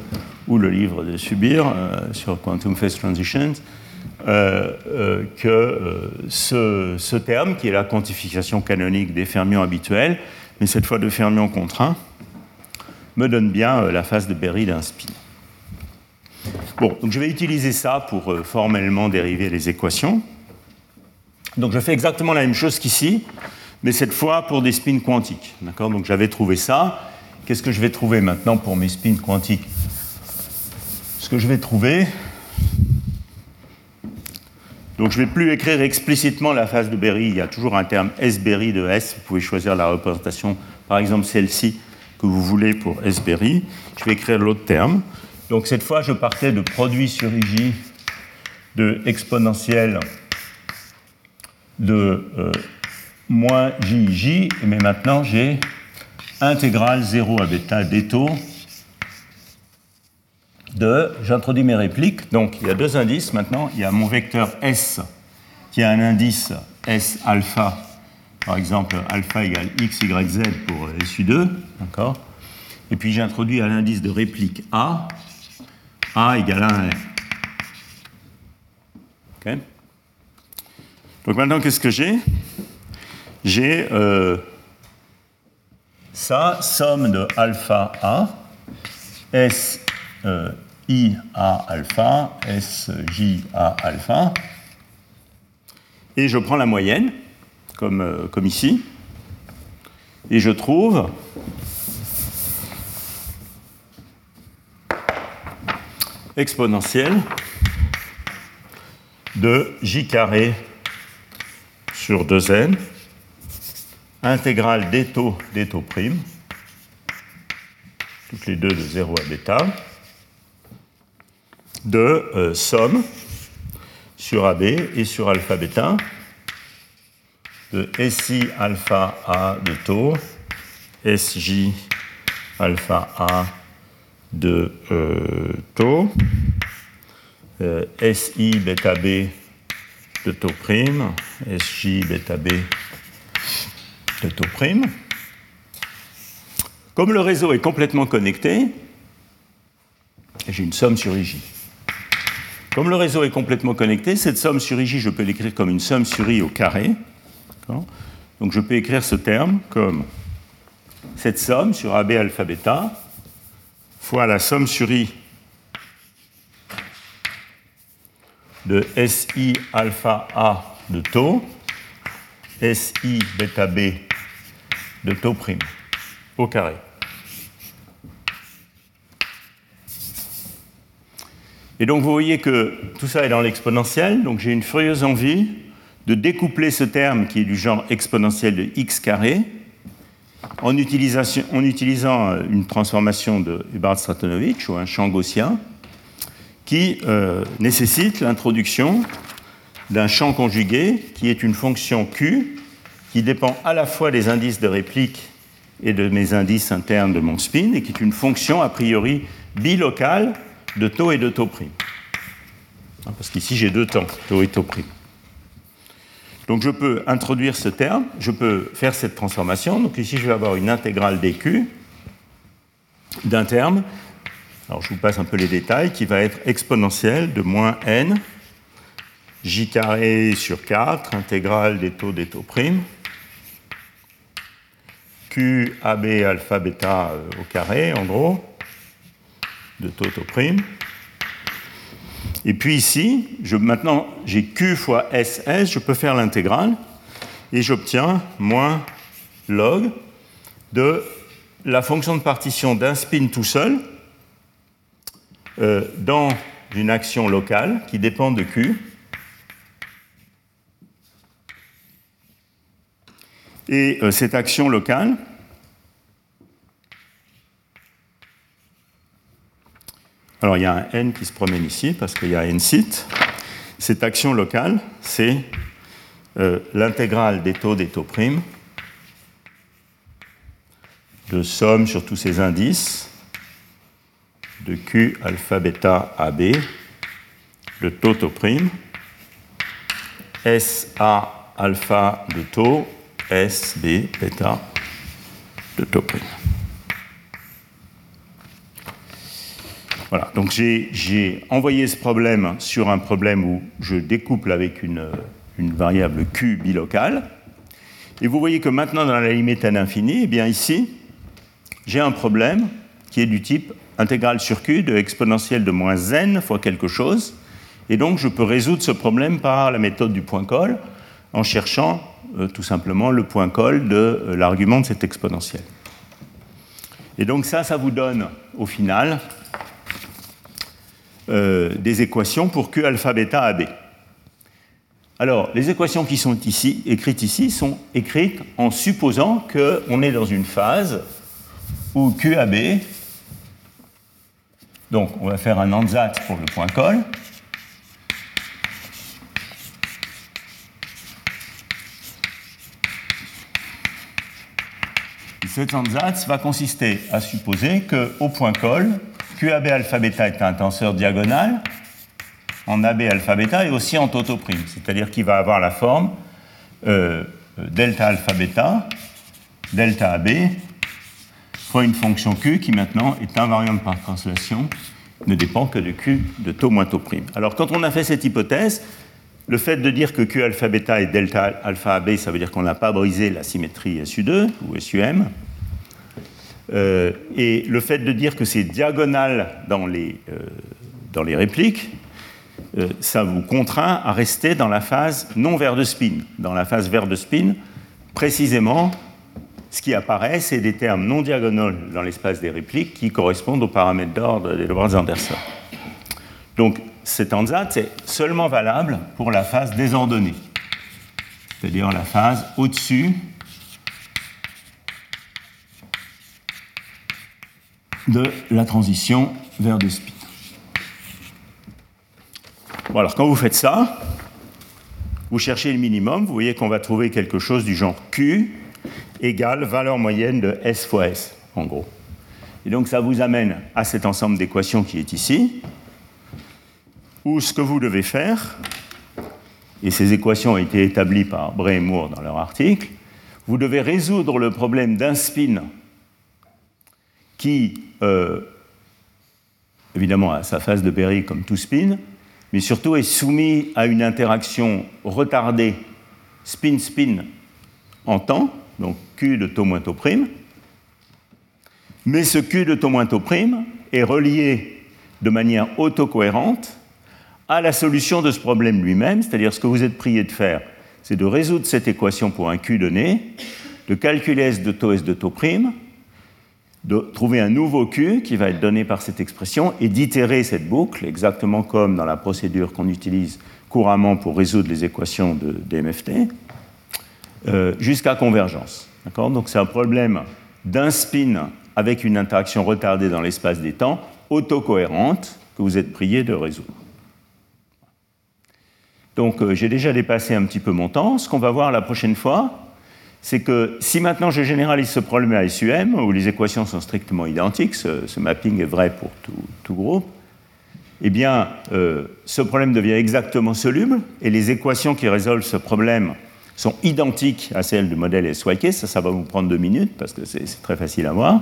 ou le livre de Subir euh, sur Quantum Phase Transitions, euh, euh que ce, ce, terme, qui est la quantification canonique des fermions habituels, mais cette fois de fermions contraints, me donne bien la phase de Berry d'un spin. Bon, donc je vais utiliser ça pour euh, formellement dériver les équations. Donc je fais exactement la même chose qu'ici, mais cette fois pour des spins quantiques. D'accord? Donc j'avais trouvé ça. Qu'est-ce que je vais trouver maintenant pour mes spins quantiques? Ce que je vais trouver. Donc je ne vais plus écrire explicitement la phase de Berry. Il y a toujours un terme S-Berry de S. Vous pouvez choisir la représentation, par exemple celle-ci, que vous voulez pour S-Berry. Je vais écrire l'autre terme. Donc cette fois, je partais de produit sur IJ de exponentielle de euh, moins JIJ, mais maintenant j'ai intégrale 0 à bêta des taux de, j'introduis mes répliques, donc il y a deux indices. Maintenant, il y a mon vecteur S qui a un indice S alpha, par exemple alpha égale x, y, z pour SU2, d'accord? Et puis j'introduis à l'indice de réplique A, a égale 1 R. Okay. Donc maintenant, qu'est-ce que j'ai? J'ai euh, ça, somme de alpha A, S euh, I A alpha, S J alpha, et je prends la moyenne, comme, euh, comme ici, et je trouve exponentielle de j carré sur 2n, intégrale des taux des taux primes, toutes les deux de 0 à bêta, de euh, somme sur AB et sur alpha bêta de SI alpha A de taux, SJ alpha A de euh, taux, euh, SI bêta B de taux prime, SJ bêta B de taux prime. Comme le réseau est complètement connecté, j'ai une somme sur IJ. Comme le réseau est complètement connecté, cette somme sur IJ, je peux l'écrire comme une somme sur I au carré. Donc je peux écrire ce terme comme cette somme sur AB alpha bêta fois la somme sur I de SI alpha A de taux, SI bêta B de taux prime au carré. Et donc vous voyez que tout ça est dans l'exponentiel, donc j'ai une furieuse envie de découpler ce terme qui est du genre exponentiel de x carré en, en utilisant euh, une transformation de Hubbard-Stratonovich ou un champ gaussien qui euh, nécessite l'introduction d'un champ conjugué qui est une fonction Q qui dépend à la fois des indices de réplique et de mes indices internes de mon spin et qui est une fonction a priori bilocale de taux et de taux prime. Hein, parce qu'ici j'ai deux temps, taux et taux prime. Donc je peux introduire ce terme, je peux faire cette transformation. Donc ici je vais avoir une intégrale dq d'un terme, alors je vous passe un peu les détails, qui va être exponentielle de moins n j carré sur 4, intégrale des taux des taux primes, q ab alpha bêta euh, au carré en gros, de taux prime. Et puis ici, maintenant j'ai Q fois SS, je peux faire l'intégrale, et j'obtiens moins log de la fonction de partition d'un spin tout seul euh, dans une action locale qui dépend de Q. Et euh, cette action locale, Alors il y a un n qui se promène ici parce qu'il y a n sites. Cette action locale, c'est euh, l'intégrale des taux des taux primes de somme sur tous ces indices de Q alpha bêta AB de taux taux prime SA alpha de taux SB bêta de taux prime. Voilà, donc j'ai envoyé ce problème sur un problème où je découple avec une, variable q bilocale. Et vous voyez que maintenant, dans la limite à l'infini, eh bien ici, j'ai un problème qui est du type intégrale sur q de exponentielle de moins n fois quelque chose. Et donc, je peux résoudre ce problème par la méthode du point col en cherchant euh, tout simplement le point col de euh, l'argument de cette exponentielle. Et donc ça, ça vous donne au final euh, des équations pour Q alpha bêta AB. Alors, les équations qui sont ici, écrites ici sont écrites en supposant qu'on est dans une phase où QAB, donc on va faire un ansatz pour le point col, cet ansatz va consister à supposer qu'au point col, QAB alpha bêta est un tenseur diagonal en AB alpha bêta et aussi en toto prime, c'est-à-dire qu'il va avoir la forme euh, delta alpha bêta, delta AB, fois une fonction Q qui maintenant est invariante par translation, ne dépend que de Q de taux moins taux prime. Alors quand on a fait cette hypothèse, le fait de dire que Q alpha bêta est delta alpha AB, ça veut dire qu'on n'a pas brisé la symétrie SU2 ou SUM. Euh, et le fait de dire que c'est diagonal dans les, euh, dans les répliques, euh, ça vous contraint à rester dans la phase non vert de spin. Dans la phase vert de spin, précisément, ce qui apparaît, c'est des termes non diagonaux dans l'espace des répliques qui correspondent aux paramètres d'ordre des Lorentz-Anderson. Donc cet ansatz est seulement valable pour la phase désordonnée, c'est-à-dire la phase au-dessus de la transition vers des spins. Bon, alors quand vous faites ça, vous cherchez le minimum, vous voyez qu'on va trouver quelque chose du genre Q égale valeur moyenne de S fois S, en gros. Et donc ça vous amène à cet ensemble d'équations qui est ici, où ce que vous devez faire, et ces équations ont été établies par Bray et Moore dans leur article, vous devez résoudre le problème d'un spin qui, euh, évidemment, a sa phase de Berry comme tout spin, mais surtout est soumis à une interaction retardée spin-spin en temps, donc Q de taux moins taux prime, Mais ce Q de taux moins taux prime est relié de manière autocohérente à la solution de ce problème lui-même, c'est-à-dire ce que vous êtes prié de faire, c'est de résoudre cette équation pour un Q donné, de calculer S de taux S de taux prime, de trouver un nouveau Q qui va être donné par cette expression et d'itérer cette boucle, exactement comme dans la procédure qu'on utilise couramment pour résoudre les équations de DMFT, euh, jusqu'à convergence. Donc c'est un problème d'un spin avec une interaction retardée dans l'espace des temps, autocohérente, que vous êtes prié de résoudre. Donc euh, j'ai déjà dépassé un petit peu mon temps. Ce qu'on va voir la prochaine fois, c'est que si maintenant je généralise ce problème à SUM, où les équations sont strictement identiques, ce, mapping est vrai pour tout, groupe, eh bien, euh, ce problème devient exactement soluble, et les équations qui résolvent ce problème sont identiques à celles du modèle SYK. Ça, ça va vous prendre deux minutes, parce que c'est très facile à voir.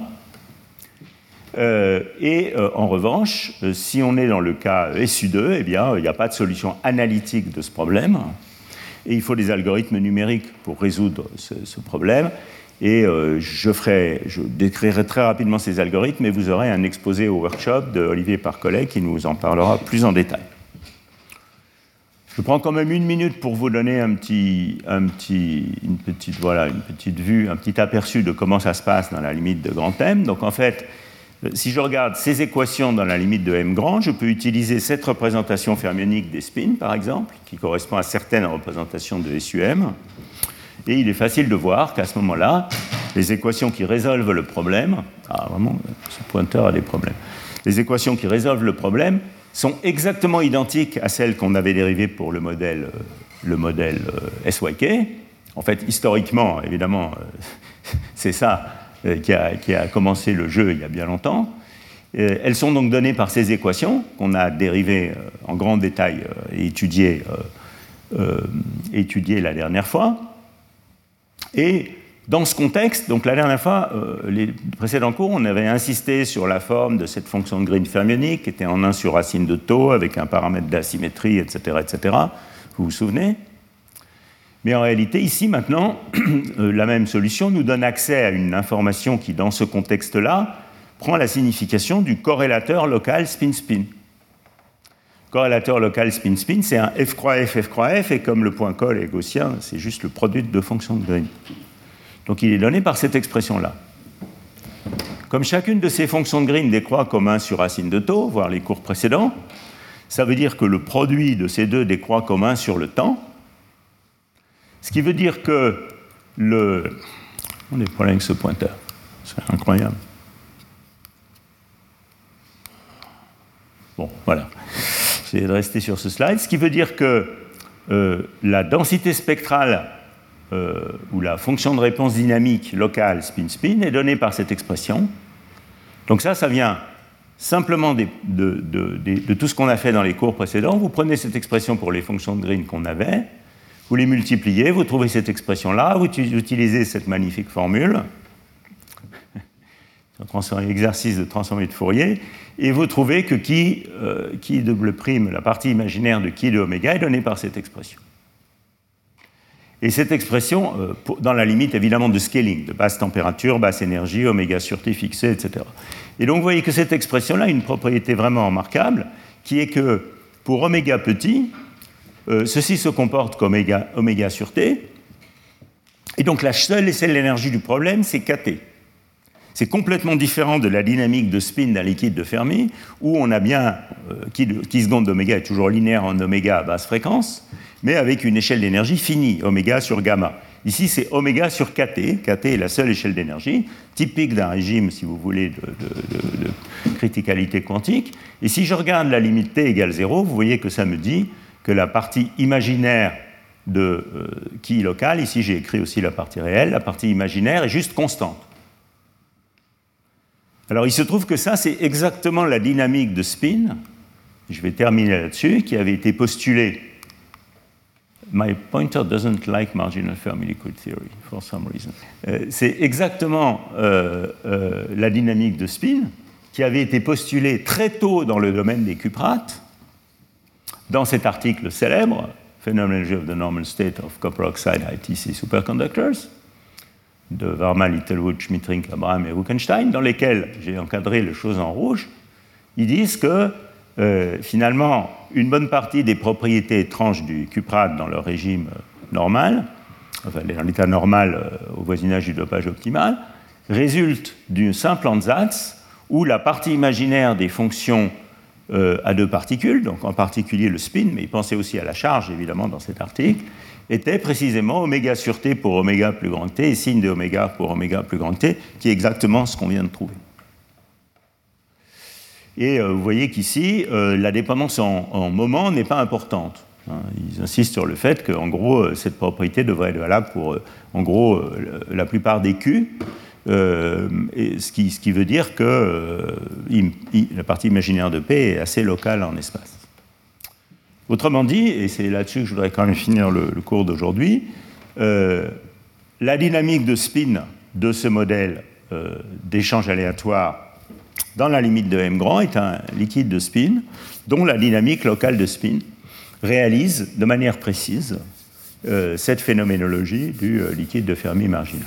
Euh, et euh, en revanche, si on est dans le cas SU2, eh bien, il n'y a pas de solution analytique de ce problème et il faut des algorithmes numériques pour résoudre ce, problème. Et euh, je, décrirai très rapidement ces algorithmes et vous aurez un exposé au workshop de Olivier Parcollet qui nous en parlera plus en détail. Je prends quand même une minute pour vous donner une, petite, vue, un petit aperçu de comment ça se passe dans la limite de grand M. Donc en fait, si je regarde ces équations dans la limite de m grand, je peux utiliser cette représentation fermionique des spins, par exemple, qui correspond à certaines représentations de SUM. Et il est facile de voir qu'à ce moment-là, les équations qui résolvent le problème, ah vraiment, ce pointeur a des problèmes, les équations qui résolvent le problème sont exactement identiques à celles qu'on avait dérivées pour le modèle, euh, le modèle euh, SYK. En fait, historiquement, évidemment, [laughs] c'est ça euh, qui a, commencé le jeu il y a bien longtemps. Euh, elles sont donc données par ces équations qu'on a dérivées euh, en grand détail et étudiées, la dernière fois. Et dans ce contexte, donc la dernière fois, les précédents cours, on avait insisté sur la forme de cette fonction de Green fermionique qui était en 1 sur racine de taux avec un paramètre d'asymétrie, etc., etc. Vous vous souvenez? Mais en réalité, ici, maintenant, [clears throat] euh, la même solution nous donne accès à une information qui, dans ce contexte-là, prend la signification du corrélateur local spin-spin. Corrélateur local spin-spin, c'est un f croix f, f croix f, et comme le point col est gaussien, c'est juste le produit de deux fonctions de Green. Donc il est donné par cette expression-là. Comme chacune de ces fonctions de Green décroît comme 1 sur racine de taux, voire les cours précédents, ça veut dire que le produit de ces deux décroît comme 1 sur le temps, ce qui veut dire que le. On est problèmes avec ce pointeur. C'est incroyable. Bon, voilà. J'ai de rester sur ce slide. Ce qui veut dire que euh, la densité spectrale euh, ou la fonction de réponse dynamique locale spin-spin est donnée par cette expression. Donc ça, ça vient simplement de, de, tout ce qu'on a fait dans les cours précédents. Vous prenez cette expression pour les fonctions de Green qu'on avait, vous les multipliez, vous trouvez cette expression-là, vous utilisez cette magnifique formule, [laughs] exercice de transformée de Fourier, et vous trouvez que qui, euh, qui double prime, la partie imaginaire de qui de oméga, est donnée par cette expression. Et cette expression, euh, dans la limite évidemment de scaling, de basse température, basse énergie, oméga sur T fixé, etc. Et donc vous voyez que cette expression-là a une propriété vraiment remarquable, qui est que pour oméga petit, ceci se comporte comme oméga, sur T. Et donc la seule et seule énergie du problème, c'est KT. C'est complètement différent de la dynamique de spin d'un liquide de Fermi, où on a bien euh, qui, seconde d'oméga est toujours linéaire en oméga à basse fréquence, mais avec une échelle d'énergie finie, oméga sur gamma. Ici, c'est oméga sur kt. kt est la seule échelle d'énergie, typique d'un régime, si vous voulez, de, de, criticalité quantique. Et si je regarde la limite t égale 0, vous voyez que ça me dit que la partie imaginaire de qui euh, local, ici j'ai écrit aussi la partie réelle, la partie imaginaire est juste constante. Alors il se trouve que ça, c'est exactement la dynamique de spin, je vais terminer là-dessus, qui avait été postulée. My pointer doesn't like marginal Fermi liquid theory for some reason. Euh, c'est exactement euh, la dynamique de spin qui avait été postulée très tôt dans le domaine des cuprates dans cet article célèbre, Phenomenology of the Normal State of Copper Oxide ITC Superconductors, de Varma, Littlewood, Schmittring, Abraham et Wittgenstein, dans lesquels j'ai encadré les choses en rouge, ils disent que euh, finalement, une bonne partie des propriétés étranges du cuprate dans leur régime euh, normal, enfin dans l'état normal euh, au voisinage du dopage optimal, résultent d'une simple ansatz où la partie imaginaire des fonctions à deux particules, donc en particulier le spin, mais il pensait aussi à la charge évidemment dans cet article, était précisément oméga sur t pour oméga plus grand t et signe de oméga pour oméga plus grand t, qui est exactement ce qu'on vient de trouver. Et euh, vous voyez qu'ici, euh, la dépendance en, moment n'est pas importante. Hein. Ils insistent sur le fait qu'en gros, euh, cette propriété devrait être valable pour, en gros, la plupart des Q, ce, qui, ce, qui, veut dire que la partie imaginaire de P est assez locale en espace. Autrement dit, et c'est là-dessus que je voudrais quand même finir le, cours d'aujourd'hui, euh, la dynamique de spin de ce modèle euh, d'échange aléatoire dans la limite de m grand est un liquide de spin dont la dynamique locale de spin réalise de manière précise euh, cette phénoménologie du liquide de Fermi marginal.